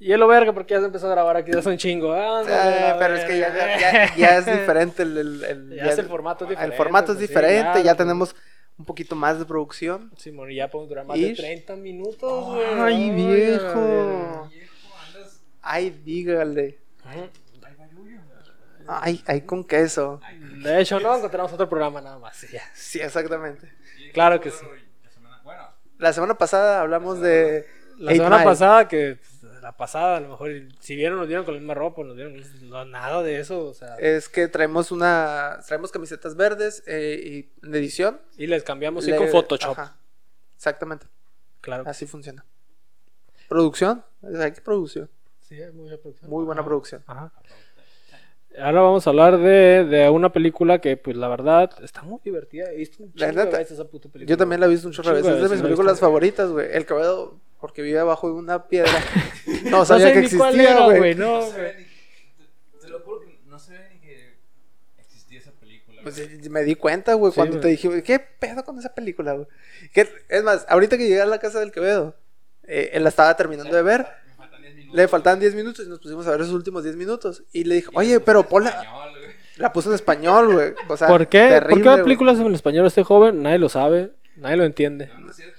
Y es lo verga porque ya se empezó a grabar aquí, ya es un chingo. ándale, Eh, la pero es que ya, es diferente el, el- el- Ya es el formato es El diferente, formato es pues, sí, diferente, claro, ya tenemos un poquito más de producción. Simón, y ya podemos durar más de Ish. 30 minutos, güey. Ay, viejo. Viejo, andas. Ay, dígale. Ay. Ay, ay, con queso. De hecho, no, encontramos otro programa nada más. ya. Sí, exactamente. Sí, Claro que sí. la semana- Bueno, La semana pasada hablamos de. La semana pasada, que pues, la pasada, a lo mejor, si vieron, nos dieron con la misma ropa, nos dieron no, nada de eso, o sea, Es que traemos una. Traemos camisetas verdes eh, y de edición. y les cambiamos sí, con Photoshop. Ajá, Exactamente. Claro. Así funciona. Producción. Hay que producción. Sí, hay mucha producción. Muy buena Ajá. producción. Ajá. Ahora vamos a hablar de, de una película que, pues, la verdad, está muy divertida. He visto un La neta, esa puta película. Yo también la he visto un chorro de veces. Es de mis películas favoritas, güey. El Quevedo, porque vive abajo de una piedra. No No sabía sé que ni existía, güey. no, no. Te, te lo juro que no sabía ni que existía esa película. Pues me di cuenta, güey, Sí, cuando te dije, güey, ¿qué pedo con esa película, güey? Es más, ahorita que llegué a la casa del Quevedo, eh, él la estaba terminando de ver. Me faltan 10 minutos. Le faltaban 10 minutos y nos pusimos a ver esos últimos 10 minutos. Y le dije, oye, pero ponla. español. La puso en español, güey. O sea, ¿Por qué? ¿Por terrible, qué la güey. película es en español este joven? Nadie lo sabe, nadie lo entiende. No, no es cierto.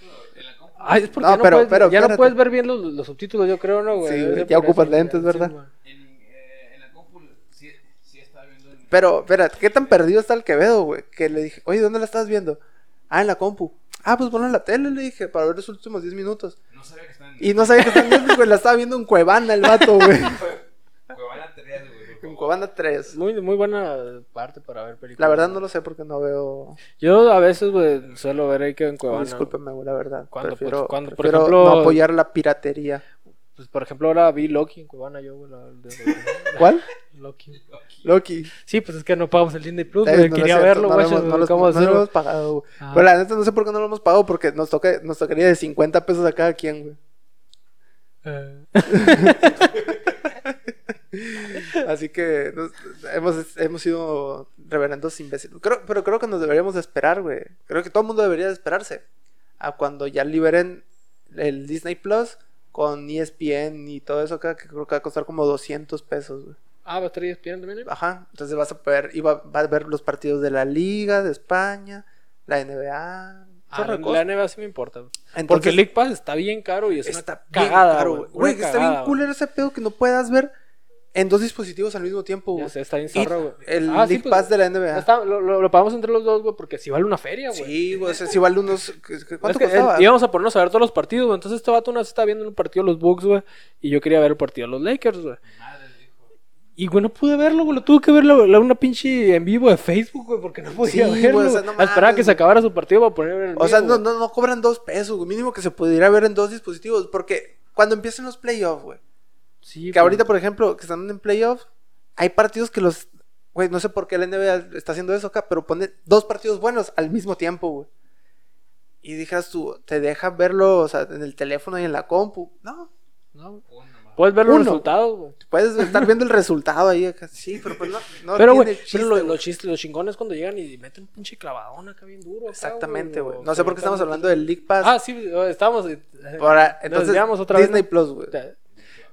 Ay, es porque No, ya, no, pero- puedes, pero ya no puedes ver bien los, los subtítulos, yo creo, ¿no, güey? Sí, güey, ya ocupas eso, lentes, ¿verdad? En, eh, en la compu sí, sí estaba viendo. En, Pero, espera, ¿qué tan perdido está el Quevedo, güey? Que le dije, oye, ¿dónde la estás viendo? Ah, en la compu. Ah, pues ponla en la tele, le dije, para ver los últimos 10 minutos. No sabía que estaba en. Y no sabía que estaba en Netflix, güey. La estaba viendo en Cuevana el vato, güey. Cuevana 3, güey. por En favor. Cuevana 3. Muy, muy buena parte para ver películas. La verdad no lo sé porque no veo. Yo a veces, güey, suelo ver ahí que en Cuevana. Discúlpeme, güey, la verdad. Cuando, pues, prefiero, cuando, por prefiero ejemplo- no apoyar la piratería. Pues, por ejemplo, ahora vi Loki en Cuevana, yo, güey. la- ¿Cuál? Loki. Loki. Sí, pues es que no pagamos el Disney Plus, Eh, no, Quería cierto, verlo, güey. no lo- hemos pagado. Ah. Pero la neta no sé por qué no lo hemos pagado porque nos, toca, nos tocaría de 50 pesos a cada quien, güey. Eh, Así que nos- hemos, hemos sido reverendos imbéciles. Creo, pero creo que nos deberíamos de esperar, güey. Creo que todo el mundo debería de esperarse a cuando ya liberen el Disney Plus con ESPN y todo eso que creo que va a costar como 200 pesos, güey. Ah, ¿va a estar ESPN también? Ajá, entonces vas a poder, y va, a ver los partidos de la Liga, de España, la NBA. Ah, la, NBA sí me importa. Entonces, Porque el League Pass está bien caro y es está una cagada, güey. está bien culero ese pedo que no puedas ver en dos dispositivos al mismo tiempo, güey. está bien Y zarro, güey. el Ah, sí, pues, Pass de la NBA. está- lo, lo, lo pagamos entre los dos, güey, porque si vale una feria, güey. Sí, güey, o sea, si vale unos... ¿Cuánto Es que, costaba? eh, íbamos a ponernos a ver todos los partidos, güey. Entonces este vato una vez estaba viendo un partido de los Bucks, güey. Y yo quería ver el partido de los Lakers, güey. Y, güey, no pude verlo, güey. Lo tuve que ver la, la- una pinche en vivo de Facebook, güey, porque no podía Sí, verlo. güey, o sea, güey. no A esperar a que se acabara su partido para poner el O sea, no, no, no cobran dos pesos, güey. Mínimo que se pudiera ver en dos dispositivos. Porque cuando empiecen los playoffs, güey. Sí, Que pues, ahorita, por ejemplo, que están en playoffs, hay partidos que los... Güey, no sé por qué la NBA está haciendo eso acá, pero pone dos partidos buenos al mismo tiempo, güey. Y dijeras tú, ¿te deja verlo, o sea, en el teléfono y en la compu? No, no. Puedes ver los Uno. resultados, güey. puedes estar viendo el resultado ahí acá. Sí, pero pues no, no pero, güey, lo- los chistes, los chingones cuando llegan y meten un pinche clavadón acá bien duro. acá, Exactamente, güey. No sé por qué estamos hablando del League Pass. Ah, sí, eh, estábamos. eh, entonces, otra Disney vez. Plus, güey.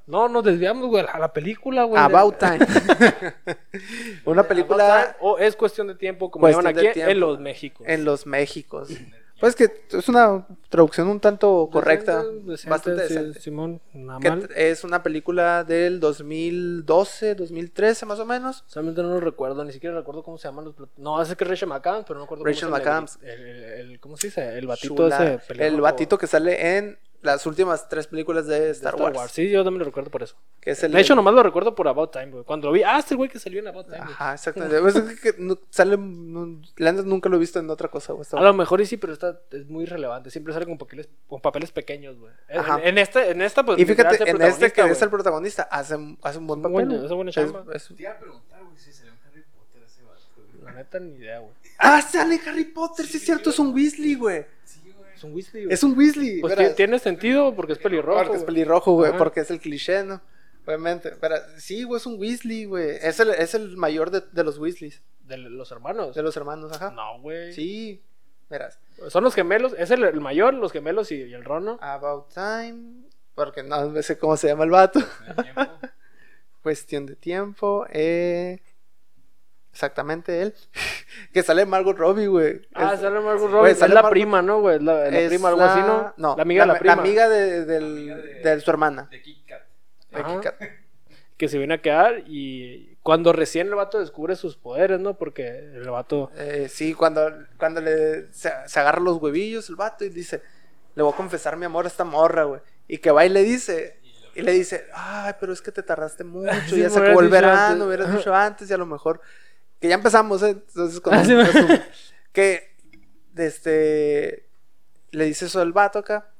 ¿No? No, nos desviamos, güey, a la película, güey. About Time. Una película O es cuestión de tiempo, como llaman de aquí, tiempo. en los México. en los Méxicos. Pues que es una traducción un tanto correcta, bastante decente. Simón, nada mal. es una película del 2012, 2013 más o menos. Solamente no lo recuerdo, ni siquiera recuerdo cómo se llaman los. No, ese que Rachel McAdams, pero no recuerdo Rachel cómo se llama McAdams. El, el- el- ¿Cómo se dice? El batito Chula. ese. el pelirrojo batito que sale en las últimas tres películas de de Star, Wars. Sí, yo también lo recuerdo por eso. Que es el, De hecho, nomás lo recuerdo por About Time, güey. Cuando lo vi, ah, este güey que salió en About Time. Ajá, exactamente. Pues es que no- sale, no- nunca lo he visto en otra cosa. güey. A lo mejor y sí, pero está, es muy relevante. Siempre sale con papeles, con papeles pequeños, güey. En, en este, en esta, pues. y fíjate, en este que es el protagonista, hace, hace un buen papel. güey. es buena chamba. es- Te iba a preguntar, güey, si salió en Harry Potter ese vato. La neta, ni idea, güey. Ah, sale Harry Potter, sí es cierto, es un Weasley, güey. Sí, un Weasley, güey. Es un Weasley. Pues verás. tiene sentido porque es pelirrojo. Porque es pelirrojo, güey, Ajá. porque es el cliché, ¿no? Obviamente. Pero sí, güey, es un Weasley, güey. Es el, es el mayor de, de los Weasleys, De los hermanos. de los hermanos, ajá. No, güey. Sí, verás. Son los gemelos. Es el, el mayor, los gemelos y, y el Rono. About Time. Porque no sé cómo se llama el vato. ¿El tiempo? Cuestión de tiempo. Eh... Exactamente él. que sale Margot Robbie, güey. Ah, Es- sale Margot Robbie. Es sale la Margot- prima, ¿no, güey? La, la es prima, algo así, ¿no? No, La amiga de la prima. amiga de, amiga de- de su hermana. De Kit Kat. de Ajá. Kit Kat. Que se viene a quedar y cuando recién el vato descubre sus poderes, ¿no? Porque el vato... Eh, sí, cuando, cuando le, se, se agarra los huevillos el vato y dice, le voy a confesar mi amor a esta morra, güey. Y que va y le dice, y le dice, ay, pero es que te tardaste mucho, Sí, ya se acabó el verano, antes". hubieras dicho antes y a lo mejor, que ya empezamos, ¿eh? Entonces, cuando Ah, sí, que, este, le dice eso al vato acá.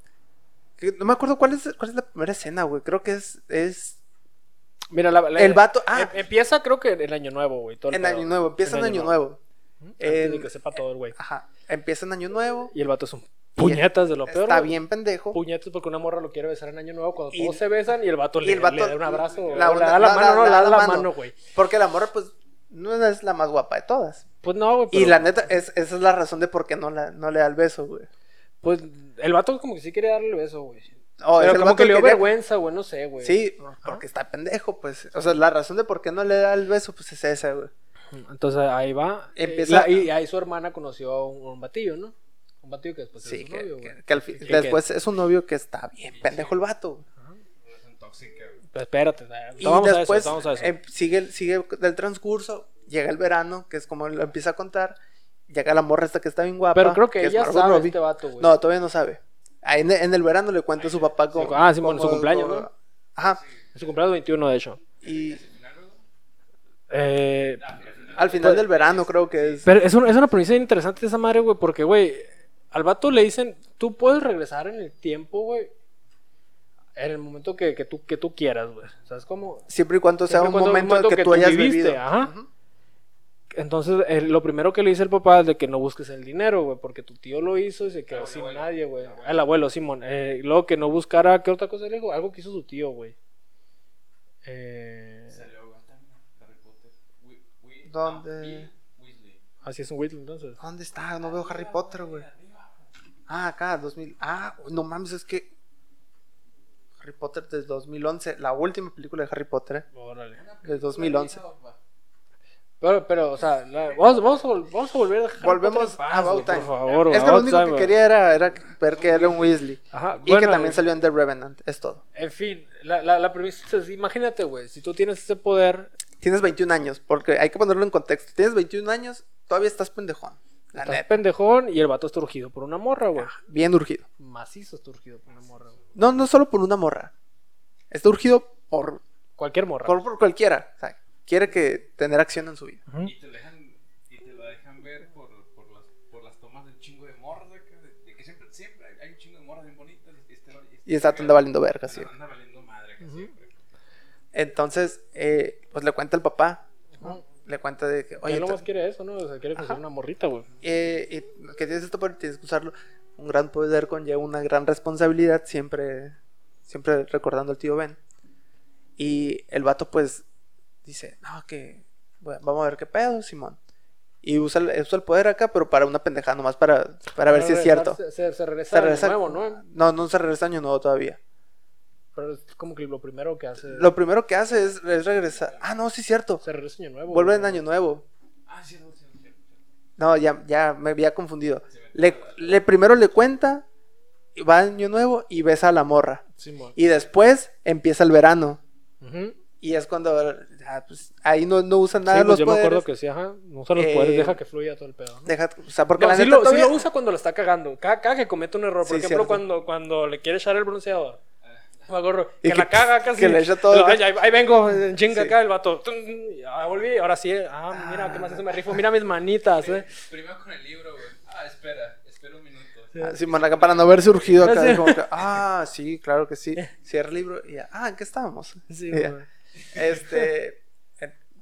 Que no me acuerdo cuál es, cuál es la primera escena, güey. Creo que es, es Mira, la, la- el vato, ah, em- empieza creo que en el año nuevo, güey. todo el en pedo. Año Nuevo, empieza en Año Nuevo. En- de que sepa todo el güey. Ajá, empieza en Año Nuevo. Y el vato es un puñetas de lo peor. Está bien pendejo. Puñetas porque una morra lo quiere besar en año nuevo cuando Y- todos se besan y el vato, y le, el vato- le da un abrazo. la- o le da la, la- mano, no, le da la mano, güey. Porque la morra, pues, no es la más guapa de todas. Pues no, güey. Y la neta, es, esa es la razón de por qué no, la, no le da el beso, güey. Pues el vato como que sí quería darle el beso, güey. Oh, es pero como que le dio quería- vergüenza, güey, no sé, güey. Sí, porque está pendejo, pues. O sea, la razón de por qué no le da el beso, pues es esa, güey. Entonces ahí va. Empieza- la- y ahí su hermana conoció a un, un batillo, ¿no? Un batillo que después Sí, es su que, novio, que- güey. que al fin- después es un novio que está bien pendejo el vato. Es un tóxica, güey. Pues espérate, Y vamos a después eso, vamos a eso. em, sigue, sigue del transcurso, llega el verano, que es como lo empieza a contar. Llega la morra esta que está bien guapa. pero creo que es ella sabe Robbie. este vato, güey. No, todavía no sabe. Ah, En, en el verano le cuenta a su papá como... ah, sí, bueno, su cumpleaños, como- ¿no? Ajá. Es su cumpleaños 21, de hecho. Y Eh, al final Pues- del verano creo que es... pero es, un- es una premisa interesante esa madre, güey, porque, güey, al vato le dicen, tú puedes regresar en el tiempo, güey, en el momento que, que, tú, que tú quieras, güey. ¿Sabes cómo? Siempre y cuando sea un cuando momento, un momento que, que tú tú hayas viviste, vivido. ajá. Entonces, eh, lo primero que le dice el papá es de que no busques el dinero, güey, porque tu tío lo hizo y se quedó El sin abuelo. nadie, güey. El abuelo. El abuelo, Simón. Eh, luego que no buscara, ¿qué otra cosa le dijo? Algo que hizo su tío, güey. Eh, Wi- ¿Dónde? así es un Whittle, entonces. ¿Dónde está? No veo Harry Potter, güey. Ah, acá, 2000. Ah, no mames, es que... Harry Potter desde 2011. La última película de Harry Potter, ¿eh? Órale. Desde 2011. Pero, pero, o sea, la- vamos, vamos, a, vamos a volver a Harry Volvemos a About Time. Por favor, es que lo único que quería era, era ver que era un Weasley. Ajá, Y bueno, que también eh, salió en The Revenant. Es todo. En fin, la, la, la premisa es, imagínate, güey, si tú tienes ese poder, Tienes 21 años, porque hay que ponerlo en contexto. Tienes 21 años, todavía estás pendejón. La estás neta. pendejón y el vato está urgido por una morra, güey. Bien urgido. Macizo está urgido por una morra, güey. No, no solo por una morra. Está urgido por, Cualquier morra. por, por cualquiera. O sea, quiere que tener acción en su vida. Y te, lo dejan, y te lo dejan ver por, por, las, por las tomas del chingo de morras de, de que siempre, siempre hay- un chingo de morras bien bonitas. Y, este, Y está anda valiendo verga, sí. Anda valiendo madre siempre. Entonces, eh, pues le cuenta el papá. Le cuenta de que, Oye, oye, no te- más quiere eso, ¿no? O sea, quiere conseguir una morrita, güey. eh, y que tienes esto poder, tienes que usarlo. Un gran poder conlleva una gran responsabilidad, siempre, siempre recordando al tío Ben. Y el vato, pues, dice, no, que bueno, vamos a ver qué pedo, Simón. Y usa el, usa el poder acá, pero para una pendejada, nomás para, para ver si es cierto. Se, se, se regresa, Se regresa- nuevo, ¿no? No, no se regresa año nuevo todavía. Pero es como que lo primero que hace. Lo primero que hace es, es regresar. Ah, no, sí cierto. Se regresa año nuevo. Vuelve en año nuevo. Ah, sí, no, sí, sí, sí. No, ya, ya me había confundido. Le, le primero le cuenta, va año nuevo y besa a la morra. Simón. Y después empieza el verano. Ujú. Y es cuando ah, pues, ahí no, no usan nada Sí, pues los yo me poderes. acuerdo que sí, ajá. No usa los Eh, poderes, deja que fluya todo el pedo. ¿no? Deja, o sea, porque No, la sí, neta lo, sí todavía- lo usa cuando lo está cagando. Cada, cada que comete un error. Por Sí, ejemplo, cierto. cuando, cuando le quiere echar el bronceador. Que, que- la caga casi. que le echa todo, ahí, ahí vengo, en chinga Sí. acá el vato. Ah, volví, ahora sí. Ah, mira, ¿qué más eso me rifo? Mira mis manitas, eh. Primero con el libro, güey. Ah, espera, espera un minuto. Ah, acá para no haber surgido acá. Sí. como que, ah, sí, claro que sí. Cierra el libro y ya, ah, ¿en qué estábamos? Sí. Este.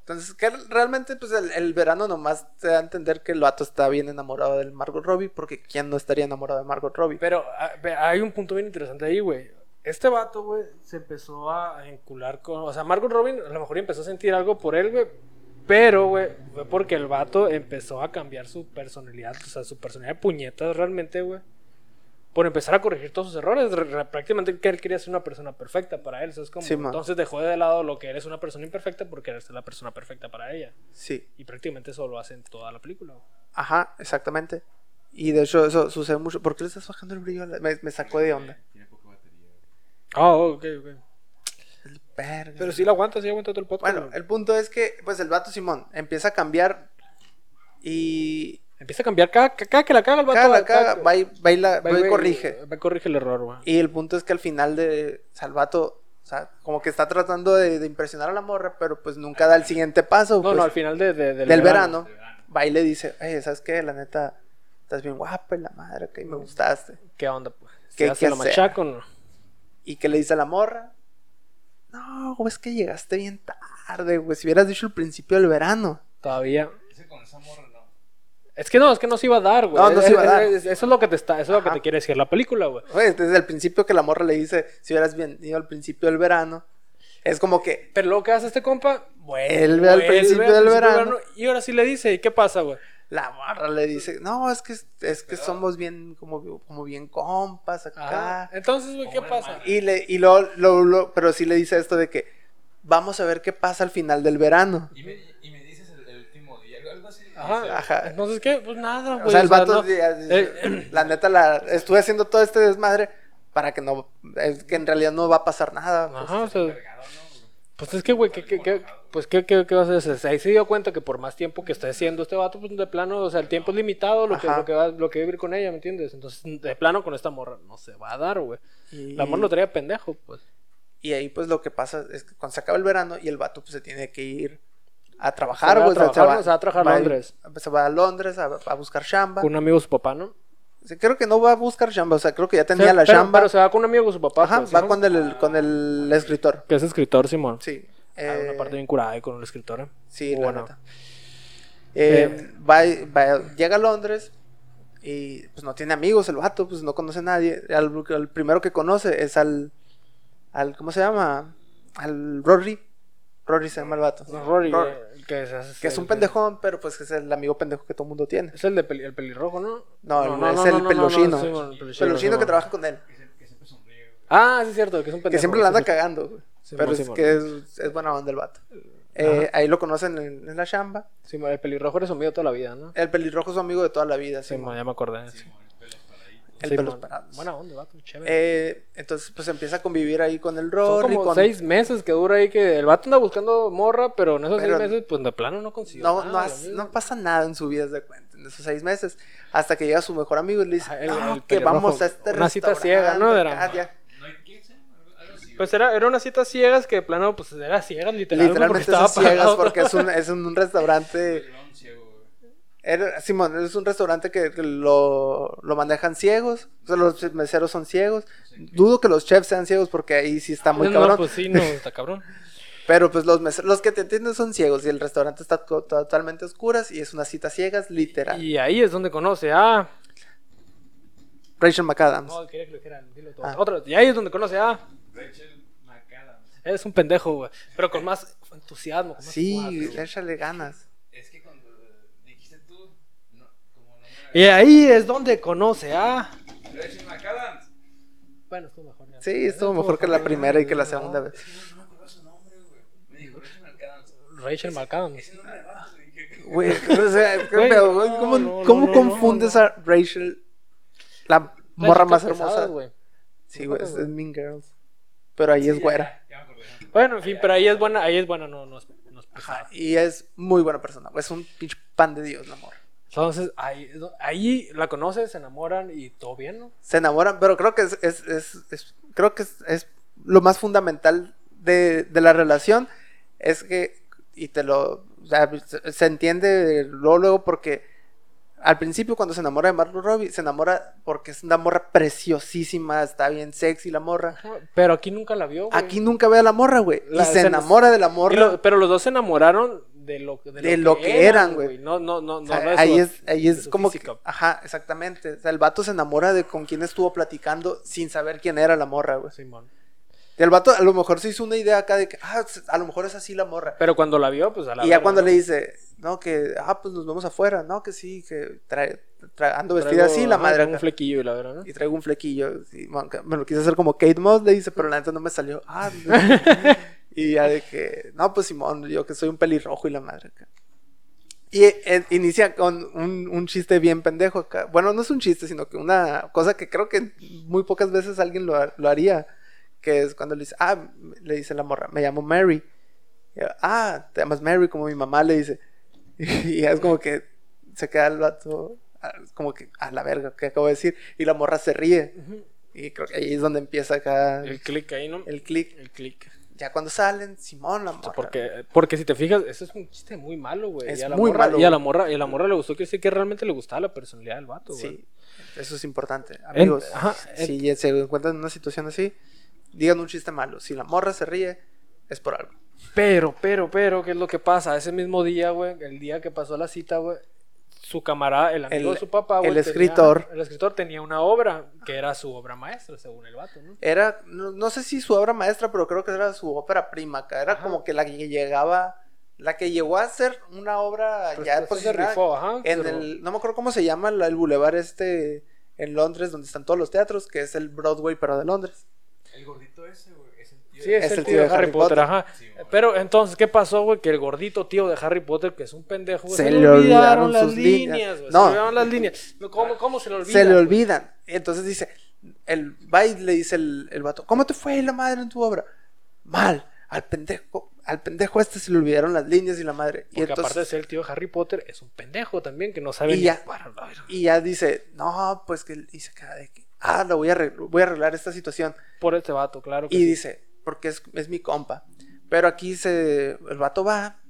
Entonces, que realmente, pues el, el verano nomás te da a entender que el vato está bien enamorado del Margot Robbie, porque ¿quién no estaría enamorado de Margot Robbie? Pero ah, hay un punto bien interesante ahí, güey. Este vato, güey, se empezó a encular con. O sea, Margot Robin a lo mejor empezó a sentir algo por él, güey. Pero, güey, fue porque el vato empezó a cambiar su personalidad. O sea, su personalidad de puñetas realmente, güey. por empezar a corregir todos sus errores. Re- re- prácticamente que él quería ser una persona perfecta para él. ¿sabes cómo? Sí. Entonces dejó de lado lo que eres una persona imperfecta porque eres la persona perfecta para ella. Sí. Y prácticamente eso lo hace en toda la película. güey. Ajá, exactamente. Y de hecho eso sucede mucho. ¿Por qué le estás bajando el brillo? Me, me sacó de onda. Ah, ok, ok. Verga. Pero sí lo aguanta, sí aguanta todo el podcast. Bueno, el punto es que, pues el vato Simón empieza a cambiar y Empieza a cambiar cada, cada que la caga el vato. cada, va- cada, cada- va y, va y la- va va y y- corrige. Va y corrige el error, güey. Y el punto es que al final de o sea, el vato, o sea, como que está tratando de, de impresionar a la morra, pero pues nunca da el siguiente paso. No, pues, no, al final de, de- del, del verano, verano. va y le dice, oye, ¿sabes qué? La neta, estás bien guapa y la madre, que me gustaste. ¿Qué onda, pues? ¿Qué- ¿Se hace qué lo machaco o no? ¿Y qué le dice a la morra? No, güey, es que llegaste bien tarde, güey. Si hubieras dicho el principio del verano. Todavía. Ese con esa morra no. Es que no, es que no se iba a dar, güey. No, no se Es- iba a es- dar. es- eso es lo que te está, eso es lo que te quiere decir la película, güey. Güey, desde el principio que la morra le dice, si hubieras venido al principio del verano. Es como que Pero luego que hace este compa, vuelve al principio del verano. Y ahora sí le dice, ¿y qué pasa, güey? La morra le dice, no, es que, es que somos bien, como, como bien compas acá. Ajá. Entonces, güey, ¿qué pasa? Y le, y lo, lo- lo- pero sí le dice esto de que vamos a ver qué pasa al final del verano. Y me, y me dices el, el último día, algo- algo así. Ajá. dice. Ajá. Entonces, ¿qué? Pues nada, güey. O sea, el vato, no- eh, la neta, la, estuve haciendo todo este desmadre para que no, es que en realidad no va a pasar nada. pues. Ajá, o sea, Cargado, ¿no? Pues es que, güey, ¿qué, qué, qué- pues, ¿qué, qué, qué vas a hacer? Ahí se dio cuenta que por más tiempo que esté siendo este vato, pues de plano, o sea, el tiempo es limitado, lo que, lo que va, lo que vivir con ella, ¿me entiendes? Entonces, de plano con esta morra no se va a dar, güey. Y- La morra lo traía pendejo, pues. Y ahí pues lo que pasa es que cuando se acaba el verano y el vato pues se tiene que ir a trabajar, güey, o sea, trabajar, se va a trabajar a Londres. Se va a Londres a, a buscar chamba. Con un amigo su papá, ¿no? Sí, creo que no va a buscar chamba, o sea, creo que ya tenía Sí, la pero, chamba. pero se va con un amigo de su papá. Ajá, pues, va ¿no? con el, con el escritor. Que es escritor, Simón. Sí. Ah, eh, una parte bien curada ahí con el escritor, ¿eh? Sí, la Bueno. neta. Eh, Eh, va, va- llega a Londres y pues no tiene amigos el vato, pues no conoce a nadie. Al, al primero que conoce es al, al, ¿cómo se llama? Al Rory. Rory se llama el vato. No, Rory, Rory. Que es, Que es un pendejón, pero pues es el amigo pendejo que todo mundo tiene. Es el de peli- el pelirrojo, ¿no? No, es el peluchino. El peluchino, Peluchino que trabaja con él. Que, siempre sonríe. Ah, sí, es cierto, que es un pendejo. Que siempre sí, anda sí. cagando, güey. Pero es que es, es buena onda el vato. Eh, ahí lo conocen en, en la chamba. Simón, el pelirrojo era su amigo toda la vida, ¿no? El pelirrojo es su amigo de toda la vida. Simón, Simón. ya me acordé. sí. El Simón. pelos parados. Buena onda, vato, chévere. Eh, entonces, pues empieza a convivir ahí con el Son Rory. como con... seis meses que dura ahí que el vato anda buscando morra, pero en esos Pero- seis meses, pues de plano no consiguió No, nada, no, pasa nada en su vida, de cuenta, en esos seis meses. Hasta que llega su mejor amigo y le dice, Ajá, el- "No, el que vamos a este una cita ciega, ¿no? Era- acá, ya". No hay 15, algo, algo así. Pues era, era una cita ciegas que de plano, pues era ciegas, literal, Literalmente porque son ciegas porque es un, es un restaurante... Era, Simón, es un restaurante que, que lo, lo manejan ciegos. O sea, los meseros son ciegos. Dudo que los chefs sean ciegos porque ahí sí está muy no, cabrón. pues sí, no, está cabrón. Pero pues los meseros, los que te entienden son ciegos y el restaurante está to- totalmente a oscuras y es una cita ciegas, literal. Y ahí es donde conoce a... Rachel McAdams. No, quería que lo dijeran, dilo tú. Ah. Otro, y ahí es donde conoce a... Rachel McAdams. Es un pendejo, güey. Pero con más entusiasmo, con más sí, échale ganas. Es que cuando dijiste tú, no, como no me... Y ahí es donde conoce a... Rachel McAdams. Bueno, estuvo mejor. ya. Sí, estuvo mejor que la primera y que la segunda vez. No, no me acuerdo su nombre, güey. Me dijo Rachel McAdams. Rachel McAdams. Ese nombre güey. o sea, qué Güey, pedo, güey, no, ¿cómo, no, no, cómo no, confundes no, a Rachel, la morra más hermosa? güey. Sí, güey, es, es Mean Girls. Pero ahí es güera. Ya. Bueno, en fin, pero ahí es buena, ahí es buena, no, no es, no es pesada. Ajá, y es muy buena persona. güey, Es un pinche pan de Dios, la morra. Entonces, ahí, ahí la conoces, se enamoran y todo bien, ¿no? Se enamoran, pero creo que es, es, es- es- creo que es, es lo más fundamental de, de la relación es que, y te lo, o sea, se, se entiende luego, luego porque al principio cuando se enamora de Margot Robbie, se enamora porque es una morra preciosísima, está bien sexy la morra. Pero aquí nunca la vio, güey. Aquí nunca ve a la morra, güey. Y se se- enamora de la morra. lo- pero los dos se enamoraron de lo, de De lo que eran, güey. No, no, no, no. O sea, no ahí es, ahí es como que, ajá, exactamente. O sea, el vato se enamora de con quién estuvo platicando sin saber quién era la morra, güey. Simón. Y el vato a lo mejor se hizo una idea acá de que, ah, a lo mejor es así la morra. Pero cuando la vio, pues a la y ya verga, cuando ¿no? le dice, no, que, ah, pues nos vemos afuera, no, que sí, que trae, tra- ando vestida así, la Ajá, madre traigo un flequillo y la verdad, ¿no? Y traigo un flequillo. sí, bueno, que me lo quise hacer como Kate Moss, le dice, pero la neta no me salió. Ah, y ya de que, no, pues Simón, yo que soy un pelirrojo y la madre acá. Y eh, inicia con un, un chiste bien pendejo acá. Bueno, no es un chiste, sino que una cosa que creo que muy pocas veces alguien lo, lo haría. Que es cuando le dice, ah, le dice la morra, me llamo Mary. Y, ah, te llamas Mary, como mi mamá le dice. Y ya es como que se queda el vato, como que, a la verga, ¿qué acabo de decir? Y la morra se ríe. Ujú. Y creo que ahí es donde empieza acá El el, click ahí, ¿no? click. El click. Ya cuando salen, Simón, la morra. porque, porque si te fijas, eso es un chiste muy malo, güey. Es y a la muy morra, malo, Y a la morra, y a la morra le gustó que sí que realmente le gustaba la personalidad del vato, güey. Sí, eso es importante. Amigos, ajá, si ya se encuentran en una situación así, digan un chiste malo. Si la morra se ríe, es por algo. Pero, pero, pero, ¿qué es lo que pasa? Ese mismo día, güey, el día que pasó la cita, güey, su camarada, el amigo El- de su papá, güey. el tenía- escritor. el escritor tenía una obra que era su obra maestra, según el vato, ¿no? Era, no, no sé si su obra maestra, pero creo que era su ópera prima. acá. Era Ajá. como que la que llegaba, la que llegó a ser una obra Pues, ya pues, se rifó, ajá. en pero- el, no me acuerdo cómo se llama la- el bulevar este en Londres, donde están todos los teatros, que es el Broadway, pero de Londres. El gordito ese, güey. Es el tío. Sí, de- es, el tío de Harry Potter, ajá. Sí. Pero entonces, ¿qué pasó, güey? Que el gordito tío de Harry Potter, que es un pendejo, güey, Se le olvidaron las sus líneas. güey, No. Se le olvidaron las líneas. ¿Cómo, cómo se le olvida? se le güey? olvidan. Entonces dice, el va y le dice el, el vato, ¿cómo te fue la madre en tu obra? Mal, al pendejo, al pendejo este se le olvidaron las líneas y la madre. Y Porque aparte de entonces, ser el tío de Harry Potter, es un pendejo también, que no sabe Y ni ya. para y ya dice, no, pues que, y se queda de que, ah, lo voy a arreglar, voy a arreglar esta situación. Por este vato, claro que Y sí. dice, porque es, es mi compa. Pero aquí se, el vato va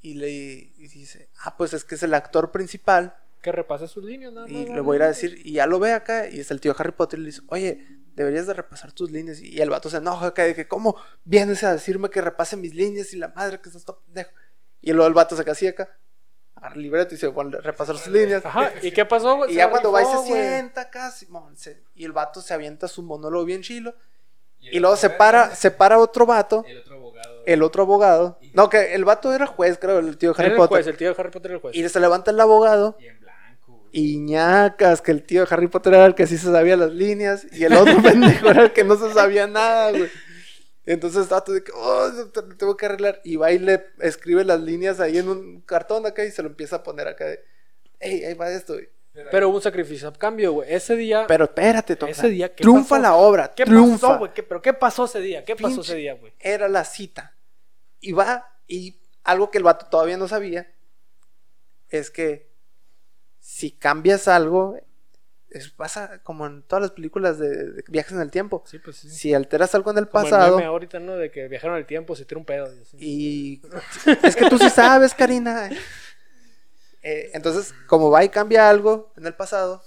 y le y dice, ah, pues es que es el actor principal. Que repase sus líneas, nada Y le voy a ir a decir, y ya lo ve acá, y es el tío Harry Potter, y le dice, oye, deberías de repasar tus líneas. Y el vato se enoja acá, de que, ¿cómo vienes a decirme que repase mis líneas? Y la madre que estás todo pendejo. Y luego el vato se así acá, agarra el libreto y se a repasar sus líneas. Ajá, ¿y qué pasó? Y Se ya cuando va y se sienta acá, Simón, se- y el vato se avienta su monólogo bien chilo. Y luego se para, se para otro vato, El otro abogado. el otro abogado. No, que el vato era juez, creo, el tío Era Harry el Potter. juez, el tío de Harry Potter era el juez. Y se levanta el abogado. Y en blanco, güey. Y ñacas, que el tío de Harry Potter era el que sí se sabía las líneas y el otro pendejo era el que no se sabía nada, güey. Entonces estaba todo de que, oh, te- te- tengo que arreglar. Y va y le escribe las líneas ahí en un cartón acá y se lo empieza a poner acá de, hey, ahí va esto. güey". Pero hubo un sacrificio a cambio, güey. Ese día. Pero espérate, Tom, Ese día, ¿qué triunfa pasó? la obra, ¿Qué triunfa. pasó, güey? ¿Qué- ¿Pero qué pasó ese día? ¿Qué pasó ese día, güey? Era la cita. Y va, y algo que el vato todavía no sabía, es que si cambias algo, es, pasa como en todas las películas de, de viajes en el tiempo. Sí, pues sí. Si alteras algo en el Como el pasado, meme ahorita, ¿no? De que viajaron el tiempo, se tira un pedo. y así. y es que tú sí sabes, Karina. Eh, entonces, como va y cambia algo en el pasado,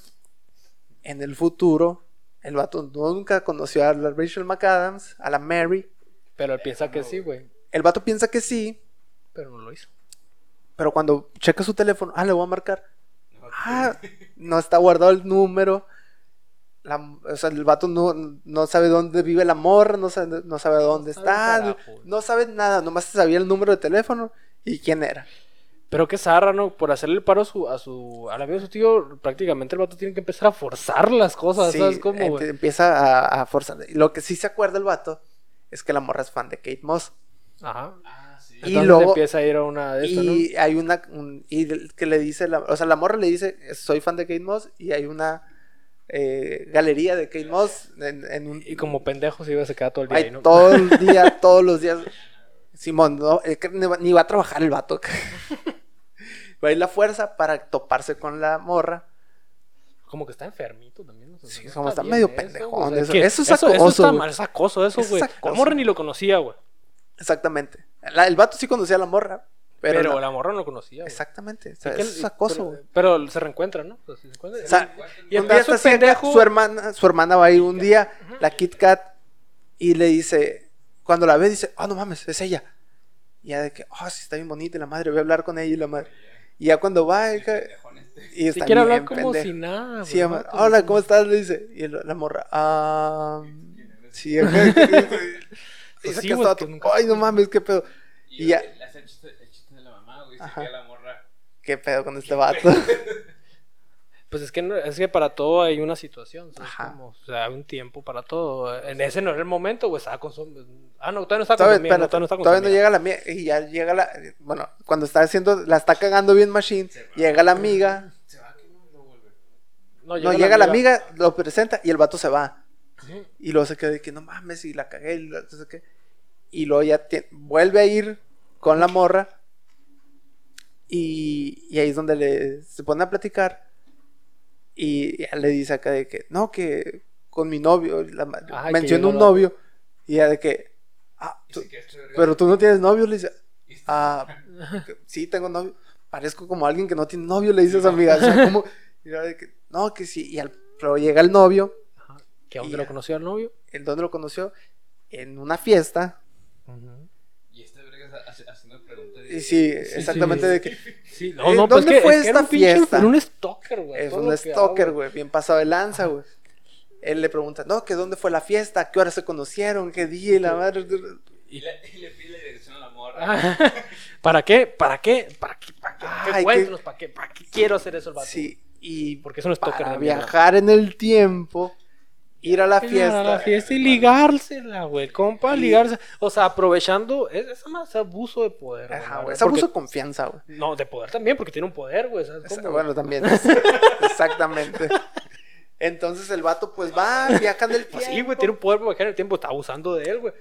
en el futuro, el vato nunca conoció a la Rachel McAdams, a la Mary. Pero él piensa que sí, güey. El vato piensa que sí, Pero no lo hizo. pero cuando checa su teléfono, ah, le voy a marcar. Ah, no está guardado el número. La- o sea, el vato no, no sabe dónde vive la morra, no sabe, no sabe dónde está, carajo, no sabe nada, nomás sabía el número de teléfono y quién era. Pero qué zarra, ¿no? Por hacerle el paro a su, a su, al amigo de su tío, prácticamente el vato tiene que empezar a forzar las cosas, Sí, ¿sabes cómo, empieza a, a forzar. Y Lo que sí se acuerda el vato es que la morra es fan de Kate Moss. Ajá. Ah, sí. Y luego- empieza a ir a una de estas, ¿no? Y hay una. un- y que le dice. La, o sea, la morra le dice: Soy fan de Kate Moss. Y hay una eh, galería de Kate Moss en, en un. Y como pendejo se iba a queda todo el día hay ahí, ¿no? todo el día, todos los días. Simón, no, ni va a trabajar el vato. va a ir la fuerza para toparse con la morra. Como que está enfermito también. ¿no? O sea, Sí, no como está medio eso, pendejón, o sea, eso- eso es Eso acoso, está güey. mal, es acoso eso, Eso güey. es La morra ni lo conocía, güey. Exactamente. La- el vato sí conocía a la morra. Pero, Pero, la- la morra no lo conocía, güey. Exactamente. O sea, eso es acoso, pero, güey. pero se reencuentran, ¿no? O sea, se encuentran. O sea, y un día está pendejo. su hermana, su hermana va a ir un día, la Kit Kat, y le dice, cuando la ve, dice, ah, no mames, es ella. Y ya de que, ah, sí, está bien bonita, y la madre, voy a hablar con ella y la madre. Y ya cuando va, Pendejón este. y está Si quiere hablar bien como pendejo. si nada, Sí, ama- hola. ¿cómo estás? Le dice. Y el- la morra, ah, sí, acá. y Pues que nunca- ay, no mames, qué pedo. Y, Y ya- le hace el chiste, el chiste de la mamá, güey. Se Ajá. queda la morra. Qué pedo con este vato. Pues es que, no- es que para todo hay una situación, ¿sabes Ajá. O sea, hay un tiempo para todo. En ese no era el momento, güey, estaba con su... Ah, no, todavía no está con Todavía, no, todavía no está con su todavía no amiga. llega la amiga. Y ya llega la. Bueno, cuando está haciendo. La está cagando bien Machine. Llega la amiga. Se va que no lo vuelve. No, llega la amiga, lo presenta y el vato se va. Y luego se queda de que no mames, y la cagué. Y, no sé qué. y luego ya vuelve a ir con la morra. Y, y ahí es donde le, se pone a platicar. Y ya le dice acá de que, no, que con mi novio, la ma- Ay, que menciona un novio. Y ya de que, ah, tú- pero tú no tienes novio, le dice, ah, sí, tengo novio. Parezco como alguien que no tiene novio, le dice a su amiga. O sea, como, y luego de que, no, que sí. Y al, pero llega el novio, ¿Que a dónde lo conoció el novio? ¿en dónde lo conoció? En una fiesta. Y este verga sí, Sí, exactamente sí. de que Sí, no, no, pues ¿dónde que, fue es que era esta un fiesta? Un stalker, güey. es un stalker, güey, bien pasado de lanza, güey. Él le pregunta, no, que dónde fue la fiesta, ¿A qué hora se conocieron, qué día y la madre. Y le, y le pide la dirección a la morra. Ah, ¿Para qué? ¿Para qué? ¿Para qué? ¿Para qué? ¿Para qué? ¿para qué? ¿Para qué quiero hacer eso el vato? Sí, y Porque es un stalker para viajar en el tiempo, ir a la fiesta. a la fiesta y ligársela, güey. Compa, ligarse. O sea, aprovechando. Es, es más abuso de poder. Ajá, güey, es porque- abuso de confianza, güey. No, de poder también, porque tiene un poder, güey. Bueno, también. Exactamente. Entonces el vato pues va, viaja en el tiempo. Pues sí, güey, tiene un poder para viajar en el tiempo. Está abusando de él, güey.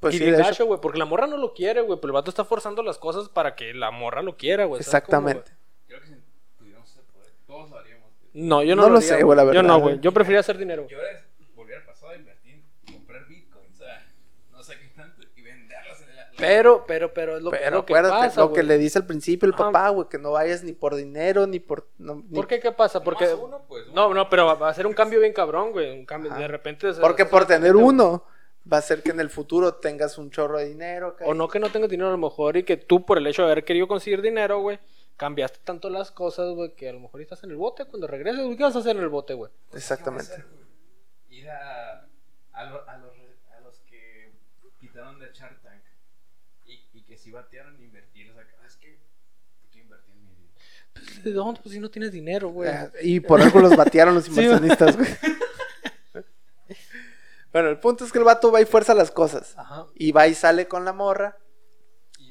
Pues y sí, de hecho. gacho, güey, porque la morra no lo quiere, güey. Pero el vato está forzando las cosas para que la morra lo quiera, güey. ¿sabes cómo, güey? Exactamente. Creo que si tuviéramos ese poder, todos. No, yo no, No lo haría, sé, güey, la Yo no, güey. Yo preferiría hacer dinero. Yo ahora volver al pasado a invertir, comprar bitcoins, o sea, no sé qué tanto, y venderlas en la. Pero, pero, pero es lo, Pero lo que acuérdate, pasa, lo que le dice al principio el Ajá. papá, güey, que no vayas ni por dinero, ni por... no, ni- ¿Por qué? ¿Qué pasa? Porque... Uno, pues, No, uno. no, pero va- a ser un cambio bien cabrón, güey. Un cambio, Ajá. de repente... se- Porque se- por tener uno va a ser que en el futuro tengas un chorro de dinero. O no que no tengas dinero a lo mejor y que tú por el hecho de haber querido conseguir dinero, güey, cambiaste tanto las cosas, güey, que a lo mejor estás en el bote cuando regreses, güey. ¿Qué vas a hacer en el bote, güey? Exactamente. Ir a, a, lo- a los, a los que quitaron de Shark Tank y, y que si batearon invertir, o sea, que, "Ah, es que invertir en mi vida. ¿De dónde? Pues si no tienes dinero, güey. Eh, Y por algo los batearon los Sí, inversionistas, güey. bueno, el punto es que el vato va y fuerza las cosas. Ajá. Y va y sale con la morra.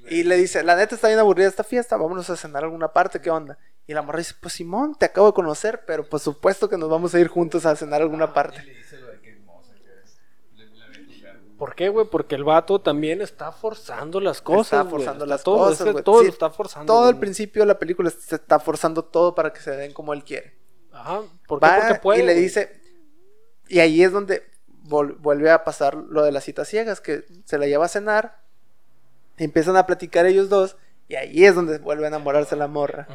Y, le dice, la neta está bien aburrida esta fiesta, vámonos a cenar a alguna parte, ¿qué onda? Y la morra dice, pues Simón, te acabo de conocer, pero por supuesto que nos vamos a ir juntos a cenar a alguna Y parte. le dice lo de que hermosa que es. Le, le ve tu cara. ¿Por qué, güey? Porque el vato también está forzando las cosas. Está forzando las todo, cosas, es que. Todo Sí, lo está forzando. Todo el principio de la película se está forzando todo para que se den como él quiere. Ajá. ¿Por qué? Va Porque puede. y le dice, y ahí es donde vuelve a pasar lo de las citas ciegas, que se la lleva a cenar, empiezan a platicar ellos dos, y ahí es donde vuelve a enamorarse la morra.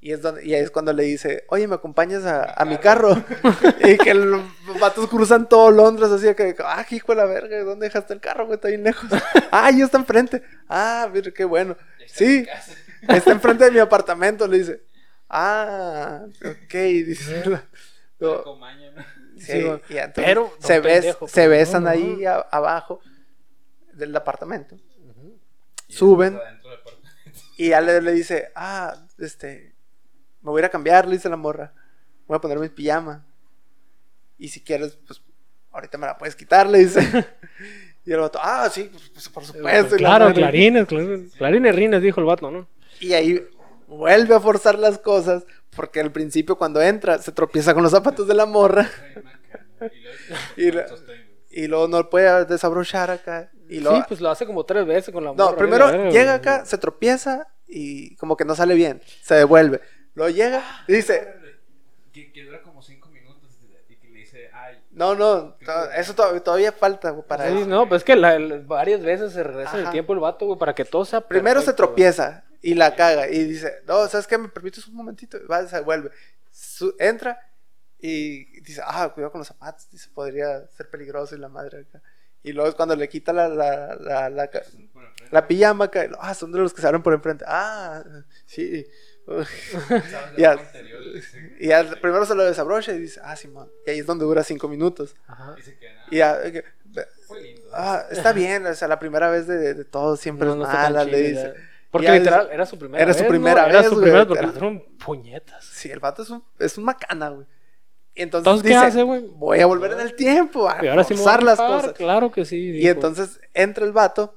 Y es, donde, y ahí es cuando le dice, oye, ¿me acompañas a, a mi carro? y que los vatos cruzan todo Londres, así que, ah, hijo de la verga, ¿dónde dejaste el carro, güey? Está bien lejos. ah, ya está enfrente. Ah, mira, qué bueno. Sí, en está enfrente de mi apartamento, le dice. Ah, ok, y entonces Pero, se, bes- pendejo, se pero besan no, no. ahí a- abajo del apartamento. Suben. Y ya le, le dice, ah, este, me voy a ir a cambiar, le dice la morra. Voy a poner mi pijama. Y si quieres, pues, ahorita me la puedes quitar, le dice. y el vato, ah, sí, pues, pues, por supuesto. la claro, clarines, clarines, clarines rines, dijo el vato, ¿no? Y ahí vuelve a forzar las cosas, porque al principio cuando entra se tropieza con los zapatos de la morra. Y la-. Y luego no puede desabrochar acá. Y luego, Sí, pues lo hace como tres veces con la No, morra, primero bien, la verga, llega acá, se tropieza y como que no sale bien, se devuelve. Luego llega y dice, Que, que dura como 5 minutos y que le dice, ay, no, no, to- eso to- todavía falta güey, para Sí, eso. no, pues es que la- el- varias veces se regresa en el Ajá. tiempo el vato, güey, para que todo sea Primero se perfecto, güey. tropieza y la caga y dice, no, ¿sabes qué? ¿Me permites un momentito? Y Va, se devuelve. Su- entra y dice, ah, cuidado con los zapatos, dice, podría ser peligroso y la madre acá. Y luego es cuando le quita la, la, la, la, la pijama acá, y ah, son de los que se abren por enfrente. Ah, sí. Le dice, Y ya primero se lo desabrocha y dice, ah, Simón. Y ahí es donde dura cinco minutos. Ajá. Y se queda, Y que, fue lindo. ah, está bien, o sea, la primera vez de, de todo siempre No, es no mala, le dice. Porque Ya literal, era su primera era vez. su ¿no? primera Era vez, su güey. primera vez porque Era- fueron puñetas. Sí, el vato es un, es un macana, güey. Y entonces, Entonces, ¿qué dice, hace, güey? voy a volver en el tiempo, a Y ahora sí me voy a forzar las cosas. Claro que sí. Y dijo. entonces entra el vato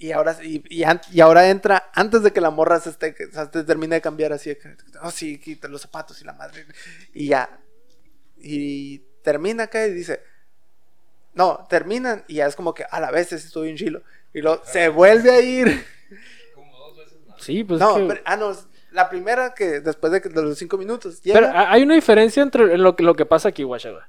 y ahora, y, y y ahora entra antes de que la morra se, esté, o sea, se termine de cambiar así. Oh, sí, quita los zapatos y la madre. Y ya. Y termina acá y dice... No, terminan y ya es como que a la vez estoy bien chilo. Y luego se vuelve a ir. Como dos veces más. Sí, pues no, es que- pero- ah, no, la primera que después de, de los cinco minutos Pero llega. ha- hay una diferencia entre lo que, lo que pasa aquí, Guachaga.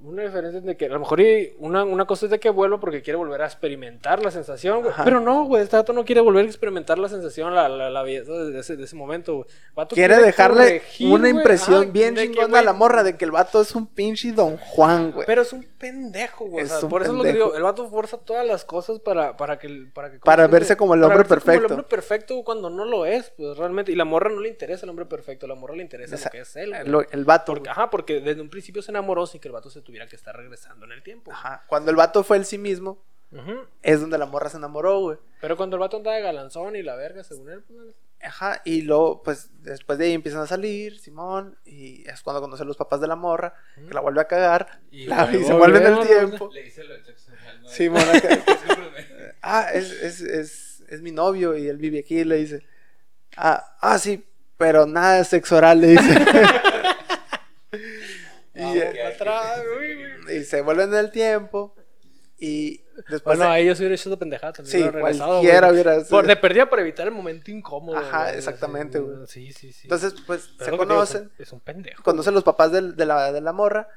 Una diferencia de que a lo mejor una, una cosa es de que vuelva porque quiere volver a experimentar la sensación, güey. Pero no, güey, este vato no quiere volver a experimentar la sensación, la, la, la belleza de ese, de ese momento, güey. Vato quiere dejarle corregir, una impresión ajá, bien que, chingona a la morra de que el vato es un pinche Don Juan, güey. Pero es un pendejo, güey. o sea, por eso es lo que digo. El vato fuerza todas las cosas para, para que. Para, que, Para ¿cómo se verse como el hombre verse como perfecto. el hombre perfecto cuando no lo es, pues realmente. Y la morra no le interesa el hombre perfecto. La morra le interesa lo que es él. Lo- el vato. Porque, ajá, porque desde un principio se enamoró sin que el vato se tuviera que estar regresando en el tiempo. Ajá. Cuando el vato fue el sí mismo, es donde la morra se enamoró, güey. Pero cuando el vato andaba de galanzón y la verga, según él, pues. Ajá. Y luego, pues, después de ahí empiezan a salir, Simón, y es cuando conoce a los papás de la morra, que la vuelve a cagar, Y la- y, se vuelve en el tiempo. Le hice lo de sexo oral, ¿no? Simón, acá, ah, es, es, es, es mi novio y él vive aquí, le dice. Ah, ah, sí, pero nada de sexo oral, le dice. y, Ah, eh, ok. Atrás, güey, güey. y se vuelven el tiempo. Y después. Bueno, de- a ellos hubiera hecho de pendejada. también Sí, regresado, cualquiera güey. hubiera- Por, de perdida para evitar el momento incómodo. Ajá, güey, exactamente, sí, güey. Sí, sí, sí. Entonces, pues Pero se digo, es un- conocen. Es un pendejo. Conocen los papás del- de, la, de la morra.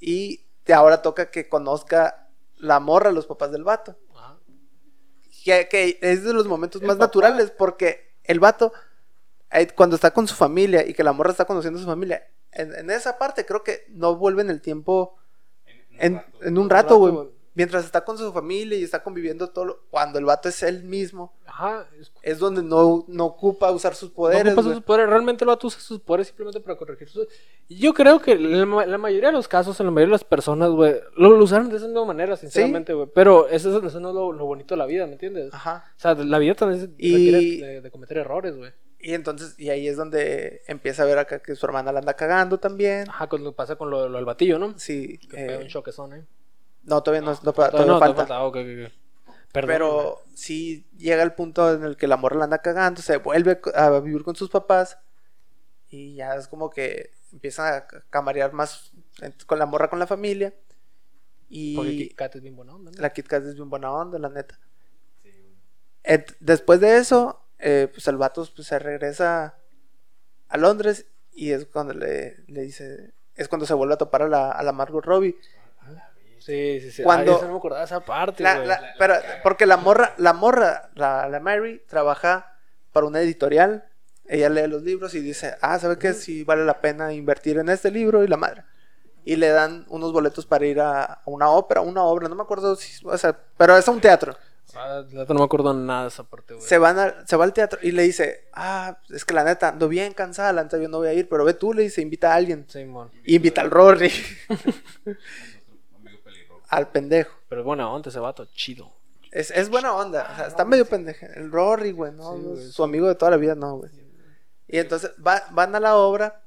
Y te ahora toca que conozca la morra, los papás del vato. Ajá. Que, que es de los momentos El más papá. naturales. Porque el vato, eh, cuando está con su familia y que la morra está conociendo a su familia, en, en esa parte creo que no vuelve en el tiempo. En, rato. en un rato, güey. Mientras está con su familia y está conviviendo todo. lo- cuando el vato es él mismo. Ajá. Es, es donde no, no ocupa usar sus no poderes. ocupa güey. sus poderes. Realmente el vato usa sus poderes simplemente para corregir sus... Yo creo que la, ma- la mayoría de los casos, en la mayoría de las personas, güey, lo, lo usaron de esa misma manera, sinceramente, güey. Pero eso, es- eso no es lo, lo bonito de la vida, ¿me entiendes? Ajá. O sea, la vida también Y- requiere de, de cometer errores, güey. Y entonces, y ahí es donde empieza a ver acá que su hermana la anda cagando también. Ajá, cuando pasa con lo, lo del batillo, ¿no? Sí. Que eh, un choquezón, ¿eh? No, todavía no, no, Todavía todavía no, falta. todavía ok, ok, ok. Perdón, Pero sí llega el punto en el que la morra la anda cagando, se vuelve a vivir con sus papás. Y ya es como que empiezan a camarear más con la morra con la familia. güey. Porque Y Kit Kat es bien buena onda, ¿no? la Kit Kat es bien buena onda, la neta. Sí, después de eso, eh, pues el vato pues, se regresa a Londres y es cuando le, le dice, es cuando se vuelve a topar a la, a la Margot Robbie. Sí, sí, sí. Cuando- Ay, eso no me acordaba esa parte, La- güey. la- pero, porque la morra, la morra, la, la Mary, trabaja para una editorial. Ella lee los libros y dice, ah, ¿sabe qué? Si vale la pena invertir en este libro y la madre. Y le dan unos boletos para ir a, una ópera, una obra, no me acuerdo si, o sea, pero es a un teatro. Ah, no me acuerdo nada de esa parte, güey. Se, van a- se va al teatro y le dice, ah, es que la neta ando bien cansada, la neta yo no voy a ir, pero ve tú, le dice, invita a alguien. Simón. Y invita al Rory. al pendejo. Pero es buena onda ese vato, chido. Es, es buena onda, o sea, está medio pendejo. El Rory, güey, no, Sí, no, güey, su amigo de toda la vida, no, güey. Y entonces va- van a la obra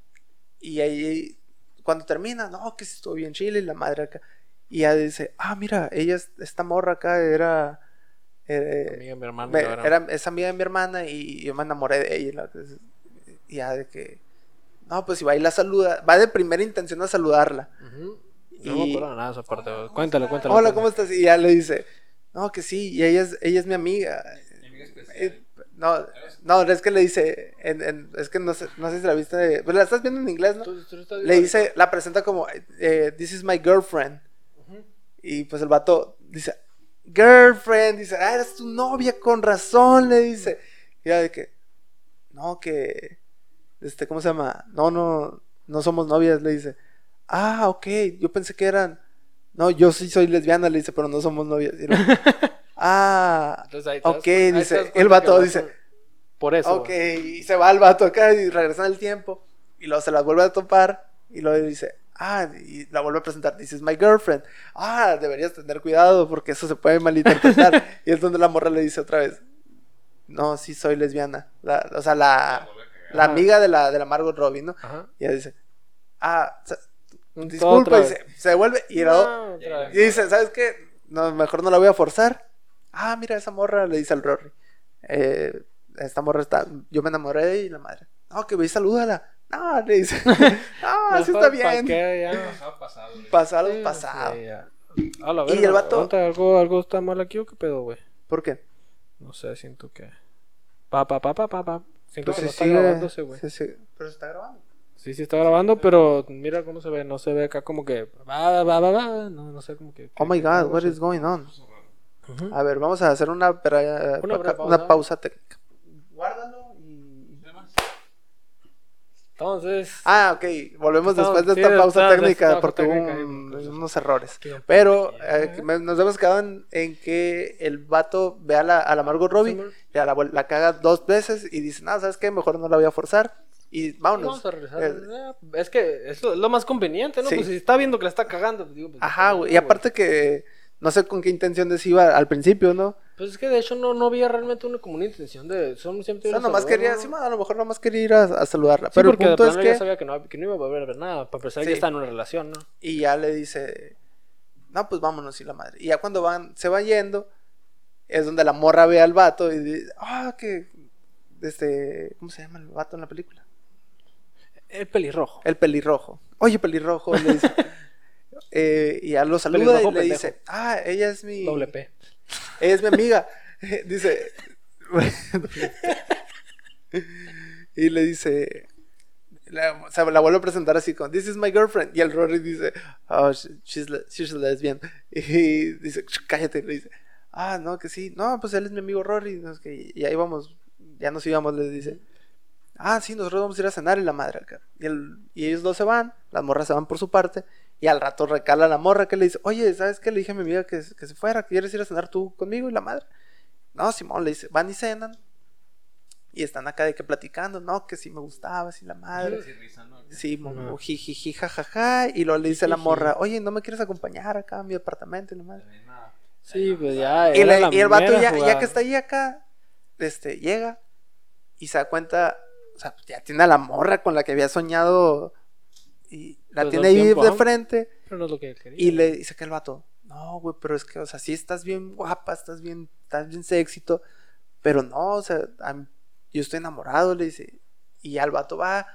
y ahí, cuando termina, no, que sí estuvo bien chile y la madre acá. Y ya dice, ah, mira, ella, es- esta morra acá era... eh, Amiga de mi hermano. me- era, es amiga de mi hermana y yo me enamoré de ella. y ya de que... No, pues si va y la saluda, va de primera intención a saludarla. Ujú. No me acuerdo nada de esa parte, güey. Cuéntalo, cuéntalo. Hola. ¿cómo estás? Y ya le dice, no, que sí, y ella es, ella es mi amiga. Mi amiga especial. Eh, No, no, es que le dice, en, en- es que no sé, no sé si la viste, pues la estás viendo en inglés, ¿no? Tú- tú estás Le dice, la presenta como, eh, this is my girlfriend. Y pues el vato dice, girlfriend, dice, ah, eres tu novia, con razón, le dice. Y ya de que, no, que, este, ¿cómo se llama? No, no, no somos novias, le dice. Ah, ok, yo pensé que eran, no, yo sí soy lesbiana, le dice, pero no somos novias. Y luego, ah, Entonces ahí te das ok, dice, el vato dice, Por eso. Ok, y se va el vato acá y regresa en el tiempo. Y luego se las vuelve a topar. Y luego dice, ah, y la vuelve a presentar. Dice, es my girlfriend. Ah, deberías tener cuidado porque eso se puede malinterpretar. y es donde la morra le dice otra vez, no, sí soy lesbiana. La- o sea, la, la amiga de la, de la Margot Robbie, ¿no? Ajá. Y ella dice, ah, disculpa, y se, se devuelve y, No, y dice, ¿sabes qué? No, mejor no la voy a forzar. Ah, mira, esa morra, le dice al Rory. Eh, esta morra está, yo me enamoré y la madre. No, que ve y salúdala. No, le dice. No, así está ¿pa' bien. qué? Ya. Pasado, pasado. Pasado, Sí, pasado. sí, ya. A la Y el vato- aguanta, ¿Algo, ¿Algo está mal aquí o qué pedo, güey? ¿Por qué? No sé, siento que. Pa, pa, pa, pa, pa, pa. Siento Pues que sí no está sigue- grabándose, güey. sí, sí. Pero se está grabando. Sí, sí está grabando, pero mira cómo se ve. No se ve acá como que. Va, va, va, va. No, no sé, como que. Oh my god, what is going on? A ver, vamos a hacer una, pera- Una breve una pausa. técnica. Guárdalo y. Entonces. Ah, ok. Volvemos Estamos- después de sí, esta pausa técnica porque hubo técnica un- unos errores. Pero eh, me- nos hemos quedado en, en que el vato ve a la, a la Margot Robbie, y a la, la caga dos veces y dice, no, ¿sabes qué? Mejor no la voy a forzar. Y vámonos. Vamos a regresar. Eh, Eh, Es que es lo, lo más conveniente, ¿no? Sí. Pues si está viendo que la está cagando, pues digo. Pues, Ajá, no, güey. Y aparte que no sé con qué intenciones iba al principio, ¿no? Pues es que de hecho no, no había realmente una, como una intención de. Son siempre. O sea, nomás quería, ¿no? sí, a lo mejor nomás quería ir a, a saludarla. Sí, Pero el punto es que... sabía que no, que no iba a volver a ver nada. Para empezar, Sí. ya está en una relación, ¿no? Y ya le dice, no, pues vámonos y la madre. Y ya cuando van, se va yendo, es donde la morra ve al vato y dice, ah, que, este, ¿cómo se llama el vato en la película? El pelirrojo. El pelirrojo. Oye, pelirrojo, le dice. Eh, y ya lo saluda y le pendejo. dice, ah, ella es mi... Doble P. Ella es mi amiga. dice. y le dice. La, o sea, la vuelve a presentar así con This is my girlfriend. Y el Rory dice, Oh, she- she's, she's a lesbian. Y dice, cállate. Le dice, Ah, no, que sí. No, pues él es mi amigo Rory. No, es que, y ahí vamos. Ya nos íbamos, le dice. Ah, sí, nosotros vamos a ir a cenar y la madre acá. Y, el- y ellos dos se van, las morras se van por su parte. Y al rato recala la morra que le dice, oye, ¿sabes qué? Le dije a mi amiga que, que se fuera, ¿quieres ir a cenar tú conmigo? Y la madre. No, Simón le dice, van y cenan. Y están acá de que platicando, no, que sí me gustaba, sí la madre. Sí. Sí, jijiji, jajaja. Y luego le dice a la morra, oye, ¿no me quieres acompañar acá a mi apartamento? Y la madre. Sí, pues ya. Y, la y el vato ya, ya que está ahí acá, este, llega y se da cuenta, sea, ya tiene a la morra con la que había soñado y la Pues tiene ahí tiempo, de frente Pero no es lo que quería. y le dice que el vato, no, güey, pero es que, o sea, sí estás bien guapa, estás bien, estás bien todo, pero no, o sea, mí- yo estoy enamorado, le dice, y ya el vato va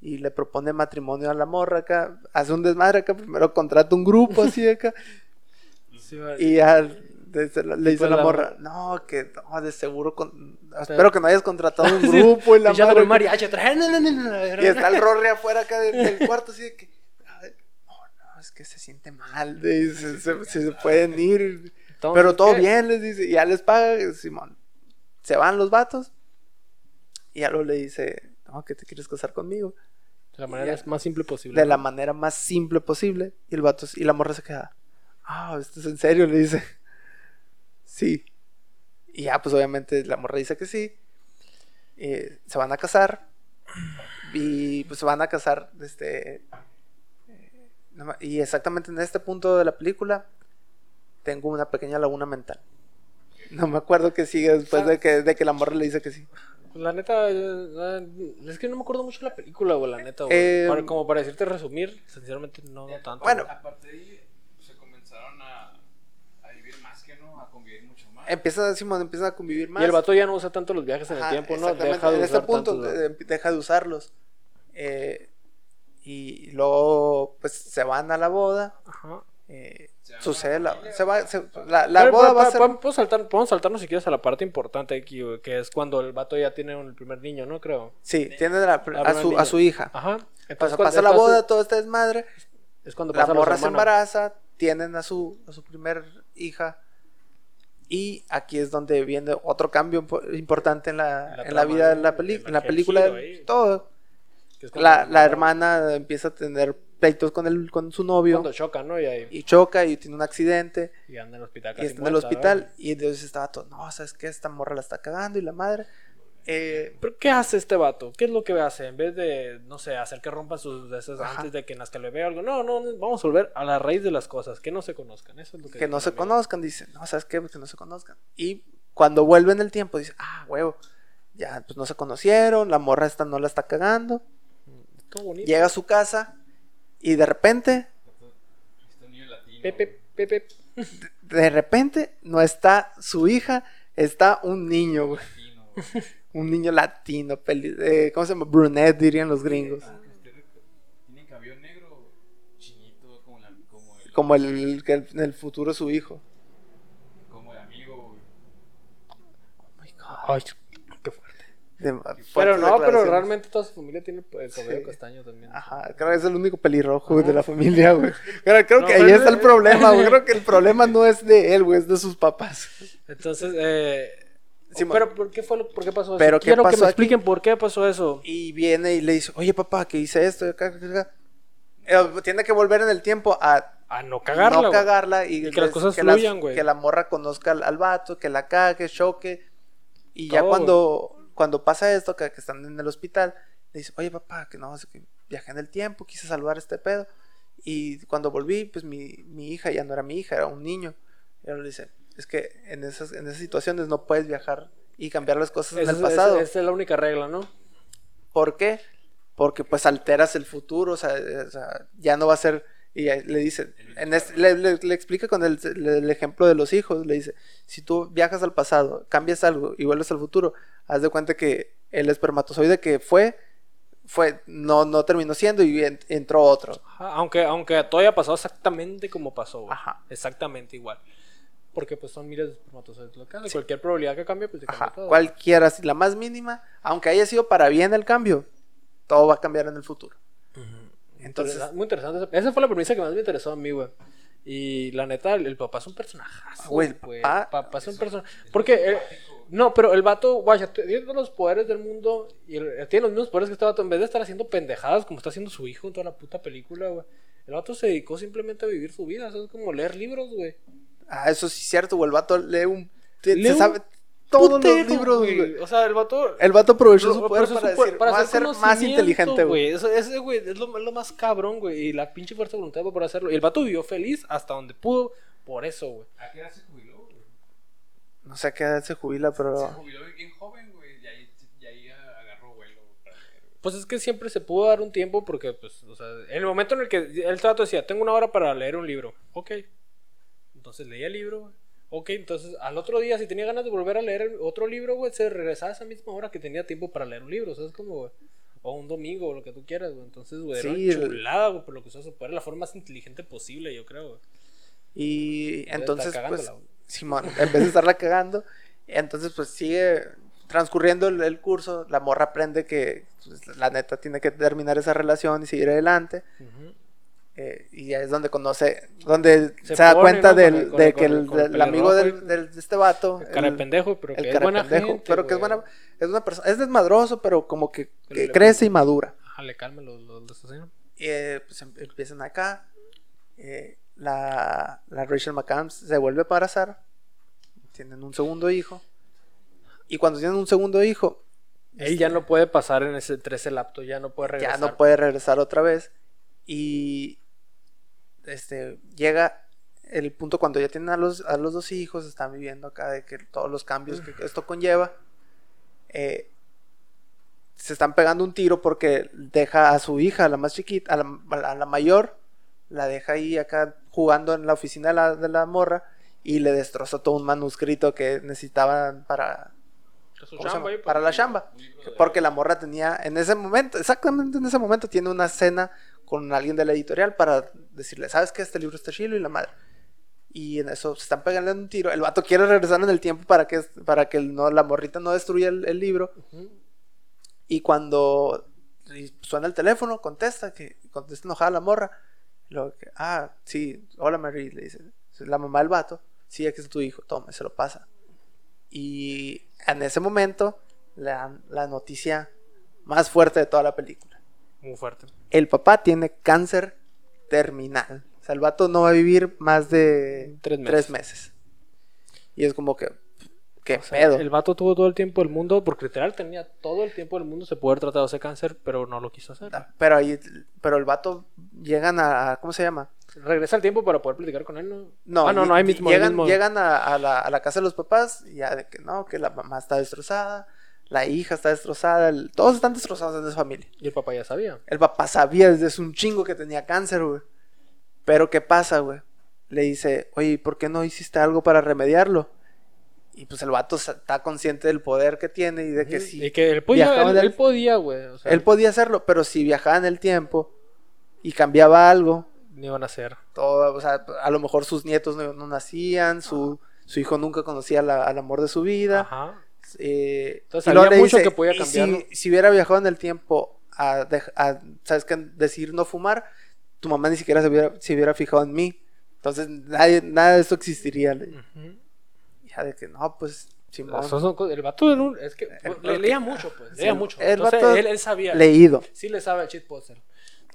y le propone matrimonio a la morra acá, hace un desmadre acá, primero contrata un grupo así acá. Sí, va- Y ya le dice la la- morra, no, que no, de seguro con... espero que no hayas contratado un grupo y la Pinche madre. mariachi Y está el Rory afuera acá del, del cuarto así de que, "Ay, no, no, es que se siente mal, dice, se, se- se pueden ir. Entonces, Pero todo ¿qué? bien, les dice, y ya les paga, Simón. Se van los vatos y ya luego le dice, no, que te quieres casar conmigo. De la manera Ya. más simple posible. De la manera más simple posible. Y el vato, y la morra se queda, ah, ¿esto es en serio? Le dice, sí. Y ya, pues obviamente la morra dice que sí. Eh, se van a casar. Y pues se van a casar, este... eh, Y exactamente en este punto de la película tengo una pequeña laguna mental. No me acuerdo que sigue después de que, de que la morra le dice que sí. Pues la neta, es que no me acuerdo mucho de la película, güey, la neta, güey. Eh, Para- como para decirte resumir, sinceramente no, no tanto. Bueno. güey. Aparte de ahí, se comenzaron a, a vivir más que no, a Empiezan, Simón, empiezan a convivir más. Y el vato ya no usa tanto los viajes en el tiempo, ¿no? Deja de en usar este punto de- deja de usarlos. Eh, y luego, pues se van a la boda. Ajá. eh, Se van a sucede la la, se va, se- la, la Pero, boda pa- va a ser. podemos, saltar, podemos saltarnos si quieres a la parte importante aquí, que es cuando el vato ya tiene un- el primer niño, ¿no? Creo. Sí, tiene la- a, su, niño. a su hija. Ajá. Pasa, Entonces, pasa la boda, todo este desmadre. Es cuando La pasa morra los se embaraza, tienen a su, a su primer hija. Y aquí es donde viene otro cambio impo- importante en la, La en la vida de la, peli- El- en la el película. giro. Todo. La, la hermana empieza a tener pleitos con, el, con su novio. Cuando chocan, ¿no? Y ahí Y choca y tiene un accidente. y anda en el hospital Y está en el hospital. ¿verdad? Y entonces estaba todo, no, ¿sabes qué? Esta morra la está cagando y la madre. Eh, ¿Pero qué hace este vato? ¿Qué es lo que hace? En vez de, no sé, hacer que rompa sus deseos antes de que nazca el bebé o algo. No, no, no, vamos a volver a la raíz de las cosas, que no se conozcan. Eso es lo que... que no se también. conozcan, dice. No, ¿sabes qué? Que no se conozcan. Y cuando vuelve en el tiempo, dice, ah, huevo, ya pues no se conocieron, la morra esta no la está cagando. Bonito. Llega a su casa y de repente. Pepe, Pepe. de repente, no está su hija, está un niño, güey. Un niño latino, peli- eh, ¿cómo se llama? Brunette, dirían los gringos. Ah, Tiene cabello negro, chinito, como, la, como el, Como el que en el futuro su hijo. como el amigo, güey. Ay, qué fuerte. De- Pero no, pero realmente toda su familia tiene pues, cabello Sí. castaño también. Ajá, creo que es el único pelirrojo güey, de la familia, güey. Creo, creo No, que ahí está el problema, güey. Creo que el problema no es de él, güey, es de sus papás. Entonces, eh. Sí, pero ¿por qué fue lo, por qué pasó eso? Pero, ¿qué Quiero que me aquí? expliquen por qué pasó eso. Y viene y le dice, oye papá, que hice esto. y acá, acá, acá". Eh, tiene que volver en el tiempo a A no cagarla. no cagarla y, Y que las cosas las- fluyan, güey. Que la morra conozca al, al vato, que la cague, choque. Y ya Todo, cuando, cuando pasa esto, que, que están en el hospital, le dice, oye papá, que no, que viajé en el tiempo, quise salvar este pedo. Y cuando volví, pues mi, mi hija ya no era mi hija, era un niño. Y él le dice, es que en esas, en esas situaciones no puedes viajar y cambiar las cosas en el pasado. Esa, es la única regla, ¿no? ¿Por qué? Porque pues alteras el futuro, o sea, eh, o sea, ya no va a ser... Y le dice, en este- le, le- le explica con el, el ejemplo de los hijos, le dice, si tú viajas al pasado, cambias algo y vuelves al futuro, haz de cuenta que el espermatozoide que fue, fue no, no terminó siendo y en- entró otro. Ajá, aunque, aunque todo haya pasado exactamente como pasó, güey. Ajá. Exactamente igual. Porque pues son miles de espermatozoides lo que hacen. Cualquier probabilidad que cambie, pues se cambia Ajá, todo. cualquiera, si la más mínima, aunque haya sido para bien el cambio, todo va a cambiar en el futuro. Entonces, Entonces, muy interesante. Esa- fue la premisa que más me interesó a mí, güey. Y la neta, el, el papá es un personajazo. Güey, el güey. papá- es un personaje. Porque, eh, no, pero el vato, guacha, tiene todos los poderes del mundo. Y el- tiene los mismos poderes que este vato. En vez de estar haciendo pendejadas como está haciendo su hijo en toda la puta película, güey. El vato se dedicó simplemente a vivir su vida. eso Es como leer libros, güey. Ah, eso sí es cierto, güey, el vato lee un... Lee se un sabe todos los libros, güey. O sea, el vato. El vato aprovechó su poder para, su decir, para "Voy a hacer ser más inteligente, güey. Eso- Ese, güey, es lo, es lo más cabrón, güey. Y la pinche fuerza de voluntad por hacerlo. Y el vato vivió feliz hasta donde pudo por eso, güey. ¿A qué edad se jubiló, güey? No sé a qué edad se jubila, Se pero... jubiló bien joven, güey. Y ahí, y ahí agarró vuelo para. Pues es que siempre se pudo dar un tiempo porque, pues, o sea, en el momento en el que el trato decía, tengo una hora para leer un libro. Ok. Entonces leía el libro, güey. Ok, entonces al otro día, si tenía ganas de volver a leer otro libro, güey, se regresaba a esa misma hora que tenía tiempo para leer un libro. O sea, es como, güey. O un domingo, o lo que tú quieras, güey. Entonces, güey, era Sí, el- chulada, güey, por lo que usó su poder. La forma más inteligente posible, yo creo, güey. Y entonces, pues. Simón, en vez de estarla cagando, entonces pues sigue transcurriendo el, el curso, la morra aprende que pues, la neta tiene que terminar esa relación y seguir adelante. Ujú. Eh, y ya es donde conoce, donde se, Se da pone, cuenta ¿no? del, Con el- con de el- que con el- amigo del, de este vato, El cara pendejo, pero el que es buena gente, pero que es buena, es una persona, es desmadroso, pero como que, Pero que le- crece y madura. Ajá, le calma los, los, asesinos. eh, pues em- empiezan acá. eh, la, la Rachel McAdams se vuelve a embarazar. Tienen un segundo hijo. Y cuando tienen un segundo hijo, Él ya no puede pasar en ese, entre ese lapto, ya no puede ya regresar. no puede regresar otra vez. Y este llega el punto cuando ya tienen a los, a los dos hijos, están viviendo acá de que todos los cambios que esto conlleva. eh, se están pegando un tiro porque deja a su hija, a la más chiquita, a la, a la mayor, la deja ahí acá jugando en la oficina de la, de la morra y le destroza todo un manuscrito que necesitaban para, ahí, para la chamba. Porque la morra tenía, en ese momento, exactamente en ese momento, tiene una cena con alguien de la editorial para decirle, ¿sabes qué? Este libro está chilo y la madre. Y en eso se están pegando un tiro. El vato quiere regresar en el tiempo para que, para que no, la morrita no destruya el, el libro. Y cuando suena el teléfono, contesta, que contesta enojada la morra. Luego que, ah, sí, hola Mary, le dice, "Es la mamá del vato, sí, aquí es tu hijo, toma, se lo pasa. Y en ese momento, le dan la noticia más fuerte de toda la película. Muy fuerte. El papá tiene cáncer terminal. O sea, el vato no va a vivir más de Tres tres meses. Y es como que, ¿qué O sea, pedo? El vato tuvo todo el tiempo del mundo, porque literal tenía todo el tiempo del mundo de poder tratar ese cáncer, pero no lo quiso hacer. Ah, Pero ahí, pero el vato llegan a, ¿cómo se llama? Regresa al tiempo para poder platicar con él, ¿no? No, ah, no, no, ahí mismo. Llegan, mismo. llegan a, a la, a la casa de los papás y ya de que no, que la mamá está destrozada, la hija está destrozada, el- todos están destrozados en esa familia. Y el papá ya sabía. El papá sabía desde un chingo que tenía cáncer, güey. Pero ¿qué pasa, güey? Le dice, oye, ¿y por qué no hiciste algo para remediarlo? Y pues el vato está consciente del poder que tiene y de que sí. Y que él podía, él, el- él podía, güey. O sea, Él podía hacerlo, pero si viajaba en el tiempo y cambiaba algo, no iban a hacer. todo, o sea, a lo mejor sus nietos no, no nacían, su, su hijo nunca conocía la- al amor de su vida. Ajá. Eh, Entonces, había mucho dice, que podía "Y cambiarlo". Si, si hubiera viajado en el tiempo a, a, ¿sabes qué? Decir no fumar, tu mamá ni siquiera se hubiera, se hubiera fijado en mí. Entonces, nadie, nada de esto existiría. Ujú. Ya de que no, pues, son el vato era un- es que El- le- el leía que- mucho, pues. sí, Leía el- mucho. el Entonces, vato él, él sabía. Leído. Sí le sabe al cheat poster.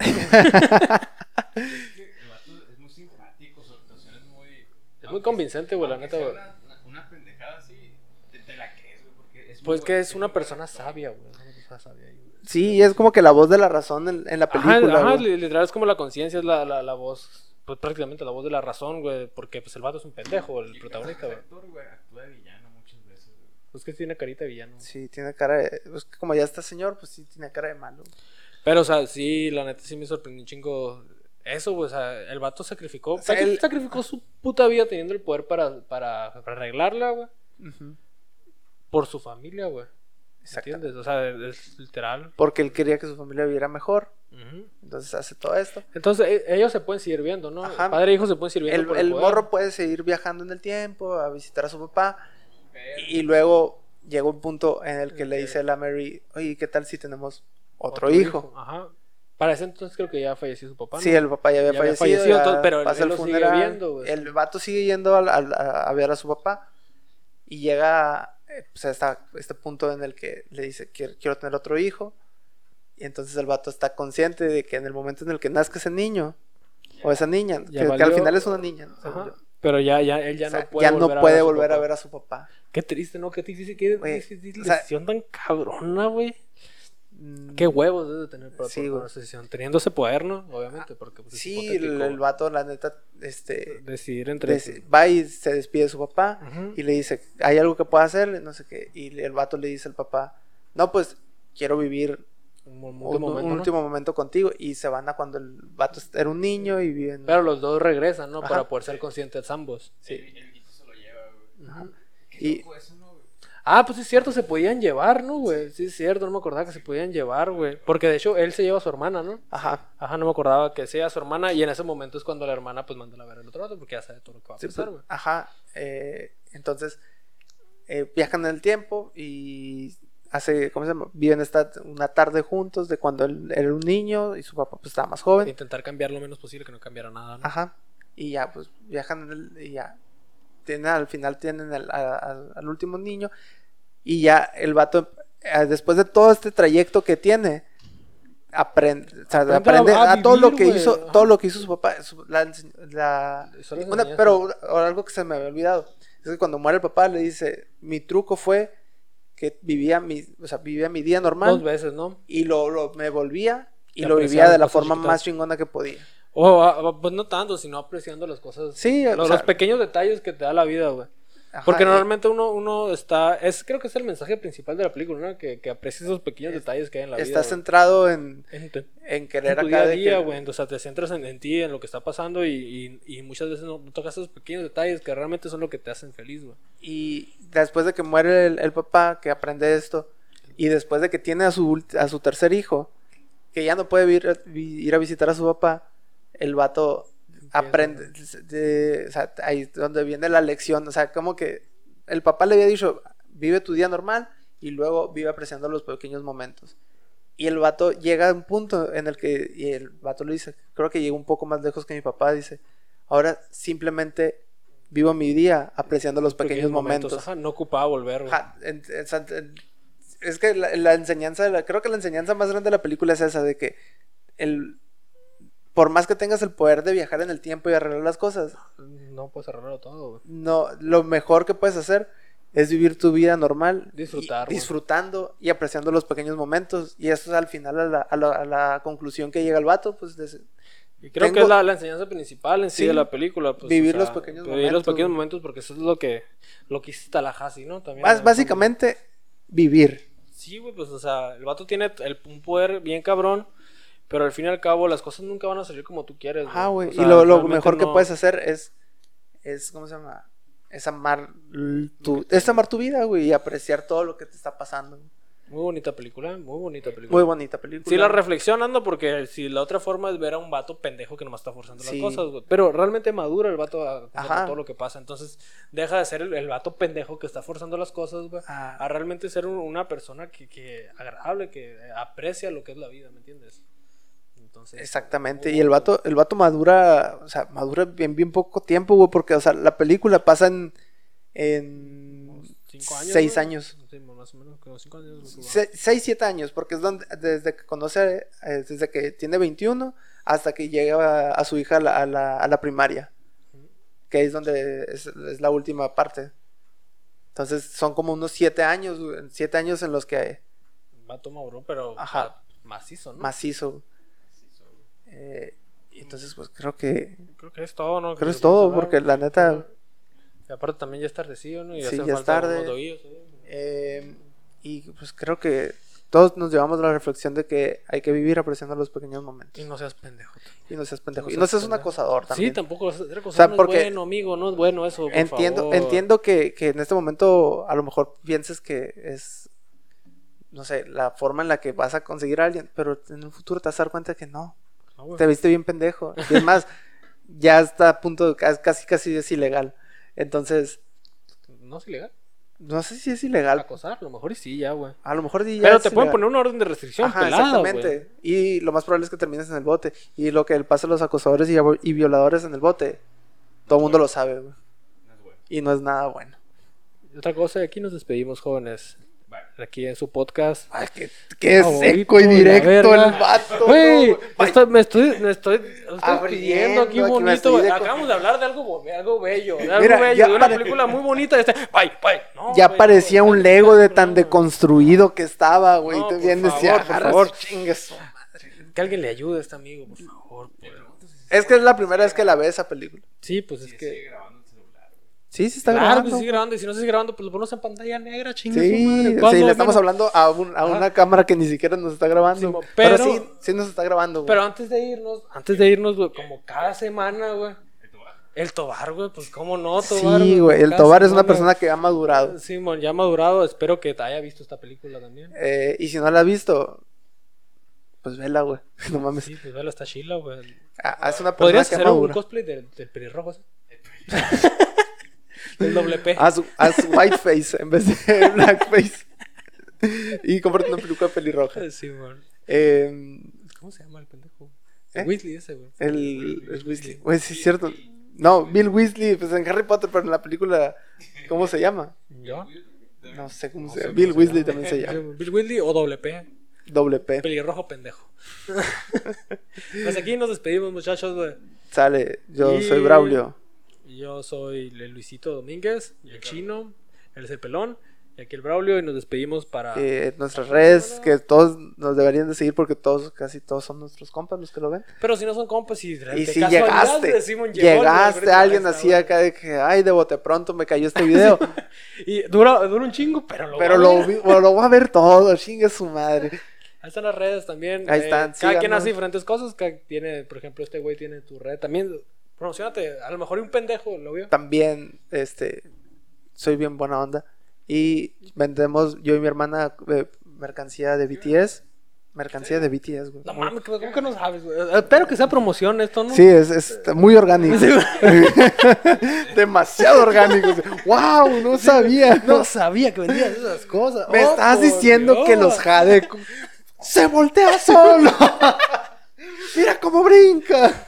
El vato es muy simpático, su actuación es muy. Es muy convincente, güey, la neta, güey. Una, una, una pendejada así, te, te la crees, güey, porque es muy Pues que es una persona sabia, güey. Una persona sabia ahí, güey. Sí, es como que la voz de la razón en, en la película. Ajá, ajá, literal es como la conciencia, es la, la, la voz, pues prácticamente la voz de la razón, güey, porque pues el vato es un pendejo, el Y protagonista, güey. actor, güey, actúa de villano muchas veces, güey. Pues que tiene carita de villano. Sí, tiene cara de... Pues como ya está señor, pues sí tiene cara de malo. Pero, o sea, sí, la neta sí me sorprendió un chingo eso, güey, o sea, el vato sacrificó, sea, sacri- él- sacrificó su puta vida teniendo el poder para, para, para arreglarla, güey, Ujú. Por su familia, güey. ¿Entiendes? O sea, es literal. Porque él quería que su familia viviera mejor. Entonces hace todo esto. Entonces, e- ellos se pueden seguir viendo, ¿no? Ajá. Padre e hijo se pueden seguir viendo El, por el poder. morro puede seguir viajando en el tiempo, a visitar a su papá. Y luego llega un punto en el que le dice a la Mary, oye, ¿qué tal si tenemos otro, hijo? Ajá. Para ese entonces creo que ya falleció su papá. ¿no? Sí, el papá ya había Ya había fallecido, fallecido, ya entonces, pero pasa él el lo sigue funeral. viendo, güey. el vato sigue yendo al- a, a ver a su papá y llega eh, pues, a esta- este punto en el que le dice, quiero, quiero tener otro hijo. Y entonces el vato está consciente de que en el momento en el que nazca ese niño o esa niña, que, al final es una niña. Pero ya, ya, él ya O sea, no puede ya no volver, puede a, ver a su a papá. ver a su papá. Qué triste, ¿no? Qué triste, qué, Güey, qué- qué o sea- decisión tan cabrona, güey. Mm, Qué huevos debe tener para Sí, tomar esa decisión. Teniendo ese poder, ¿no? Obviamente, porque pues, es Sí, el, el vato, la neta, este, Decidir entre... des- va y se despide de su papá Ujú. y le dice, ¿hay algo que pueda hacer? No sé qué. Y el vato le dice al papá, no, pues quiero vivir un, un, último un momento, ¿no? último momento contigo. Y se van a cuando el vato era un niño y viven. Pero los dos regresan, ¿no? Ajá. Para poder ser conscientes ambos. Sí. el, el se lo lleva, güey. Ajá. Qué Y- loco eso, ¿no? Ah, pues es cierto, se podían llevar, ¿no, güey? Sí, es cierto, no me acordaba que se podían llevar, güey. Porque de hecho él se lleva a su hermana, ¿no? Ajá. Ajá, no me acordaba que sea su hermana y en ese momento es cuando la hermana pues manda a ver al otro lado porque ya sabe todo lo que va a Sí, pasar, pues, güey. ajá. eh, entonces, eh, viajan en el tiempo y hace, ¿cómo se llama? Viven esta, una tarde juntos de cuando él era un niño y su papá pues estaba más joven. Intentar cambiar lo menos posible que no cambiara nada, ¿no? Ajá. Y ya, pues viajan en el, y ya. Tienen, al final tienen el- a- a- al último niño. Y ya el vato, eh, después de todo este trayecto que tiene, aprende, o sea, Aprende aprende a- a, a todo lo vivir, que güey. hizo, Ajá. todo lo que hizo su papá. su- la la- una- pero ahora algo que se me había olvidado. Es que cuando muere el papá le dice, mi truco fue que vivía mi, o sea, vivía mi día normal Dos veces, ¿no? y lo, lo- me volvía y Y lo vivía de la forma chiquitas. más chingona que podía. O, pues no tanto, sino apreciando las cosas. Sí, o los, sea- los pequeños detalles que te da la vida, güey. Ajá, Porque normalmente uno, uno está. es Creo que es el mensaje principal de la película, ¿no? Que, que aprecies esos pequeños detalles que hay en la vida. Estás centrado en, En, tu- en en querer tu acá día de día, que- güey. O sea, te centras en, en ti, en lo que está pasando y, y, y muchas veces no, no tocas esos pequeños detalles que realmente son lo que te hacen feliz, güey. Y después de que muere el, el papá, que aprende esto, y después de que tiene a su, a su tercer hijo, que ya no puede ir, ir a visitar a su papá, el vato aprende, de- o sea, ahí es donde viene la lección, o sea, como que el papá le había dicho, vive tu día normal y luego vive apreciando los pequeños momentos. Y el vato llega a un punto en el que, y el vato le dice, creo que llegó un poco más lejos que mi papá, dice, ahora simplemente vivo mi día apreciando los pequeños, momentos. Ajá, no ocupaba volver, en- en- en- es que la, la enseñanza, la- creo que la enseñanza más grande de la película es esa, de que el, por más que tengas el poder de viajar en el tiempo y arreglar las cosas, No puedes arreglarlo todo, güey. no, lo mejor que puedes hacer es vivir tu vida normal. Disfrutar, y- disfrutando y apreciando los pequeños momentos. Y eso es al final a la, a la- a la conclusión que llega el vato, pues de- Y creo que es la, la enseñanza principal en sí, Sí. de la película. Pues, Vivir o los pequeños Vivir los momentos, pequeños momentos porque eso es lo que, lo que hizo Tallahassee, ¿no? También, básicamente vivir. Sí, güey, pues, o sea, el vato tiene el, un poder bien cabrón, pero al fin y al cabo las cosas nunca van a salir como tú quieres. Güey. O y sea, lo, mejor que puedes hacer es, es, ¿cómo se llama? Es amar tu, es amar tu vida, güey, y apreciar todo lo que te está pasando. Muy bonita película, muy bonita película. Muy bonita película. Sí, la reflexionando porque si la otra forma es ver a un vato pendejo que nomás está forzando Sí. las cosas, güey. Pero realmente madura el vato a todo lo que pasa. Entonces deja de ser el, el vato pendejo que está forzando las cosas, güey. Ah. A realmente ser un- una persona que, que agradable, que aprecia lo que es la vida, ¿me entiendes? Entonces, Exactamente, y el vato, el vato madura, o sea, madura bien, bien poco tiempo, güey, porque, o sea, la película pasa en, en Cinco años. seis años. Sí, más o menos, como cinco años. creo que va. Se- seis, siete años, porque es donde, desde que conoce, eh, desde que tiene 21 hasta que llega a, a su hija a la, a la, a la primaria, que es donde es, es la última parte. Entonces son como unos siete años, siete años en los que Vato maduro, pero Ajá. macizo, ¿no? macizo. Eh, y entonces, pues creo que Creo que es todo, ¿no? creo que es todo, porque la neta, Y aparte también ya es tardecillo, ¿no? Y Sí, ya es tarde. ¿eh? eh, y pues creo que todos nos llevamos la reflexión de que hay que vivir apreciando los pequeños momentos. Y no seas pendejo. Y no seas pendejo. No y no seas un acosador también. Sí, tampoco vas a hacer cosas. sea, no porque- es bueno, amigo, no es bueno eso. por entiendo, favor. entiendo que, que en este momento a lo mejor pienses que es, no sé, la forma en la que vas a conseguir a alguien, pero en un futuro te vas a dar cuenta que no. Güey. Te viste bien pendejo. Y es más, ya está a punto, de- casi, casi, es ilegal. Entonces, No es ilegal. no sé si es ilegal. Acosar, a lo mejor y sí, ya, güey. A lo mejor sí ya Pero te pueden ilegal. poner una orden de restricción Ajá, pelada, exactamente. Y lo más probable es que termines en el bote. Y lo que le pasa a los acosadores y, violadores en el bote, todo el mundo lo sabe, güey. No es bueno. Y no es nada bueno. Otra cosa, aquí nos despedimos, jóvenes. Aquí en su podcast. Ay, qué, qué Favorito seco y directo el vato. Güey, ¿no? Estoy- me estoy, me estoy, estoy Abriendo, pidiendo aquí aquí bonito. de- Acabamos de hablar de algo, algo bello, de algo Mira, bello, ya de una pare- película muy bonita. y Este, bye, bye. No, ya güey, parecía no, un no, Lego de tan no, deconstruido que estaba, güey. No, Te y favor, por favor. y chingue su madre. Que alguien le ayude a este amigo, por favor. por- Es que es la primera vez que la ve esa película. Sí, pues es Sí, que. sigue grabando el celular, güey. Sí, sí está claro, grabando. que sigue grabando. Y si no se sigue grabando, pues lo ponemos en pantalla negra, chingue su Sí, madre. sí, ¿Cuándo le estamos hablando a, un- a una cámara que ni siquiera nos está grabando. Sí, pero, pero- sí, sí nos está grabando, güey. Pero antes de irnos, antes de irnos, güey, como cada semana, güey. El tobar. El Tobar, güey, pues cómo no, Tobar. Sí, güey. El Tobar es una persona que ha madurado. Simón, ya madurado. Espero que te haya visto esta película también. Eh, y si no la has visto, pues vela, güey. No mames. Sí, pues vela, está chila, güey. Ah, es una persona ¿Podrías que hacer un madura. cosplay del, del pelirrojo ese? Del doble P. Haz, haz whiteface en vez de blackface. y comprarte una peluca pelirroja. Simón. Eh, ¿Cómo se llama el pendejo? ¿Eh? El Weasley ese, güey. el, el Weasley. Güey, sí es cierto. No, Bill Weasley, pues en Harry Potter, pero en la película, ¿cómo se llama? ¿Yo? No sé cómo No se llama. Bill Weasley llama. también se llama. Bill Weasley o doble P. Doble P. Pelirrojo pendejo. pues aquí nos despedimos, muchachos, güey. Sale, yo Y- soy Braulio. Yo soy el Luisito Domínguez, el chino, el pelón, y aquí el Braulio, y nos despedimos para. Eh, nuestras redes, que todos nos deberían de seguir porque todos, casi todos son nuestros compas los que lo ven. Pero si no son compas, y, de Y si casualidad llegaste, decimos, llegó el llegaste alguien así acá de que, ay, de bote pronto me cayó este video. Y dura, dura un chingo, pero lo pero va a lo, ver. lo voy a ver todo, chingue su madre. Ahí están las redes también. Ahí eh, están, Cada quien hace diferentes cosas. Cada tiene, por ejemplo, este güey tiene tu red. También, promocionate. A lo mejor un pendejo lo vio. También, este, soy bien buena onda. Y vendemos, yo y mi hermana, eh, mercancía de BTS. Mercancía de BTS, güey. No mames, ¿cómo que no sabes, güey? Espero que sea promoción esto, ¿no? Sí, es, es muy orgánico. Demasiado orgánico. ¡Wow! No sabía. No sabía que vendías esas cosas. Me Oh, estás diciendo Dios. que los jade se voltea solo. Mira cómo brinca.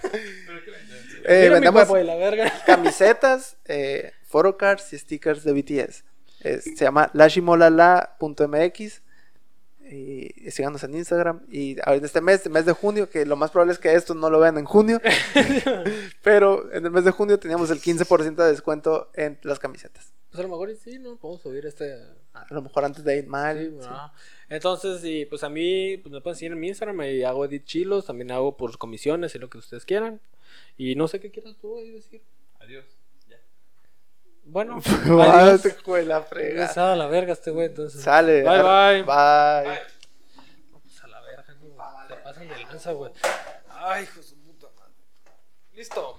Eh, vendemos cuerpo de la verga. camisetas, eh, photocards y stickers de BTS. Se llama lashimolala.mx y síganos en Instagram y ahorita este mes, el mes de junio, que lo más probable es que esto no lo vean en junio, pero en el mes de junio teníamos el 15% de descuento en las camisetas. Pues a lo mejor sí, ¿no? Podemos subir este. A lo mejor antes de ir mal. Sí, ajá. Entonces, y pues a mí, pues me pueden seguir en mi Instagram, y hago edit chilos, también hago por comisiones y lo que ustedes quieran. Y no sé qué quieras tú ahí decir. Adiós. Ya. Bueno, adiós. te fue la frega. Sale a la verga este güey, entonces. Sale. Bye, bye. Bye. Pues a la verga, no, se pasan de lanza, güey. Ay, hijo de su puta madre. Listo.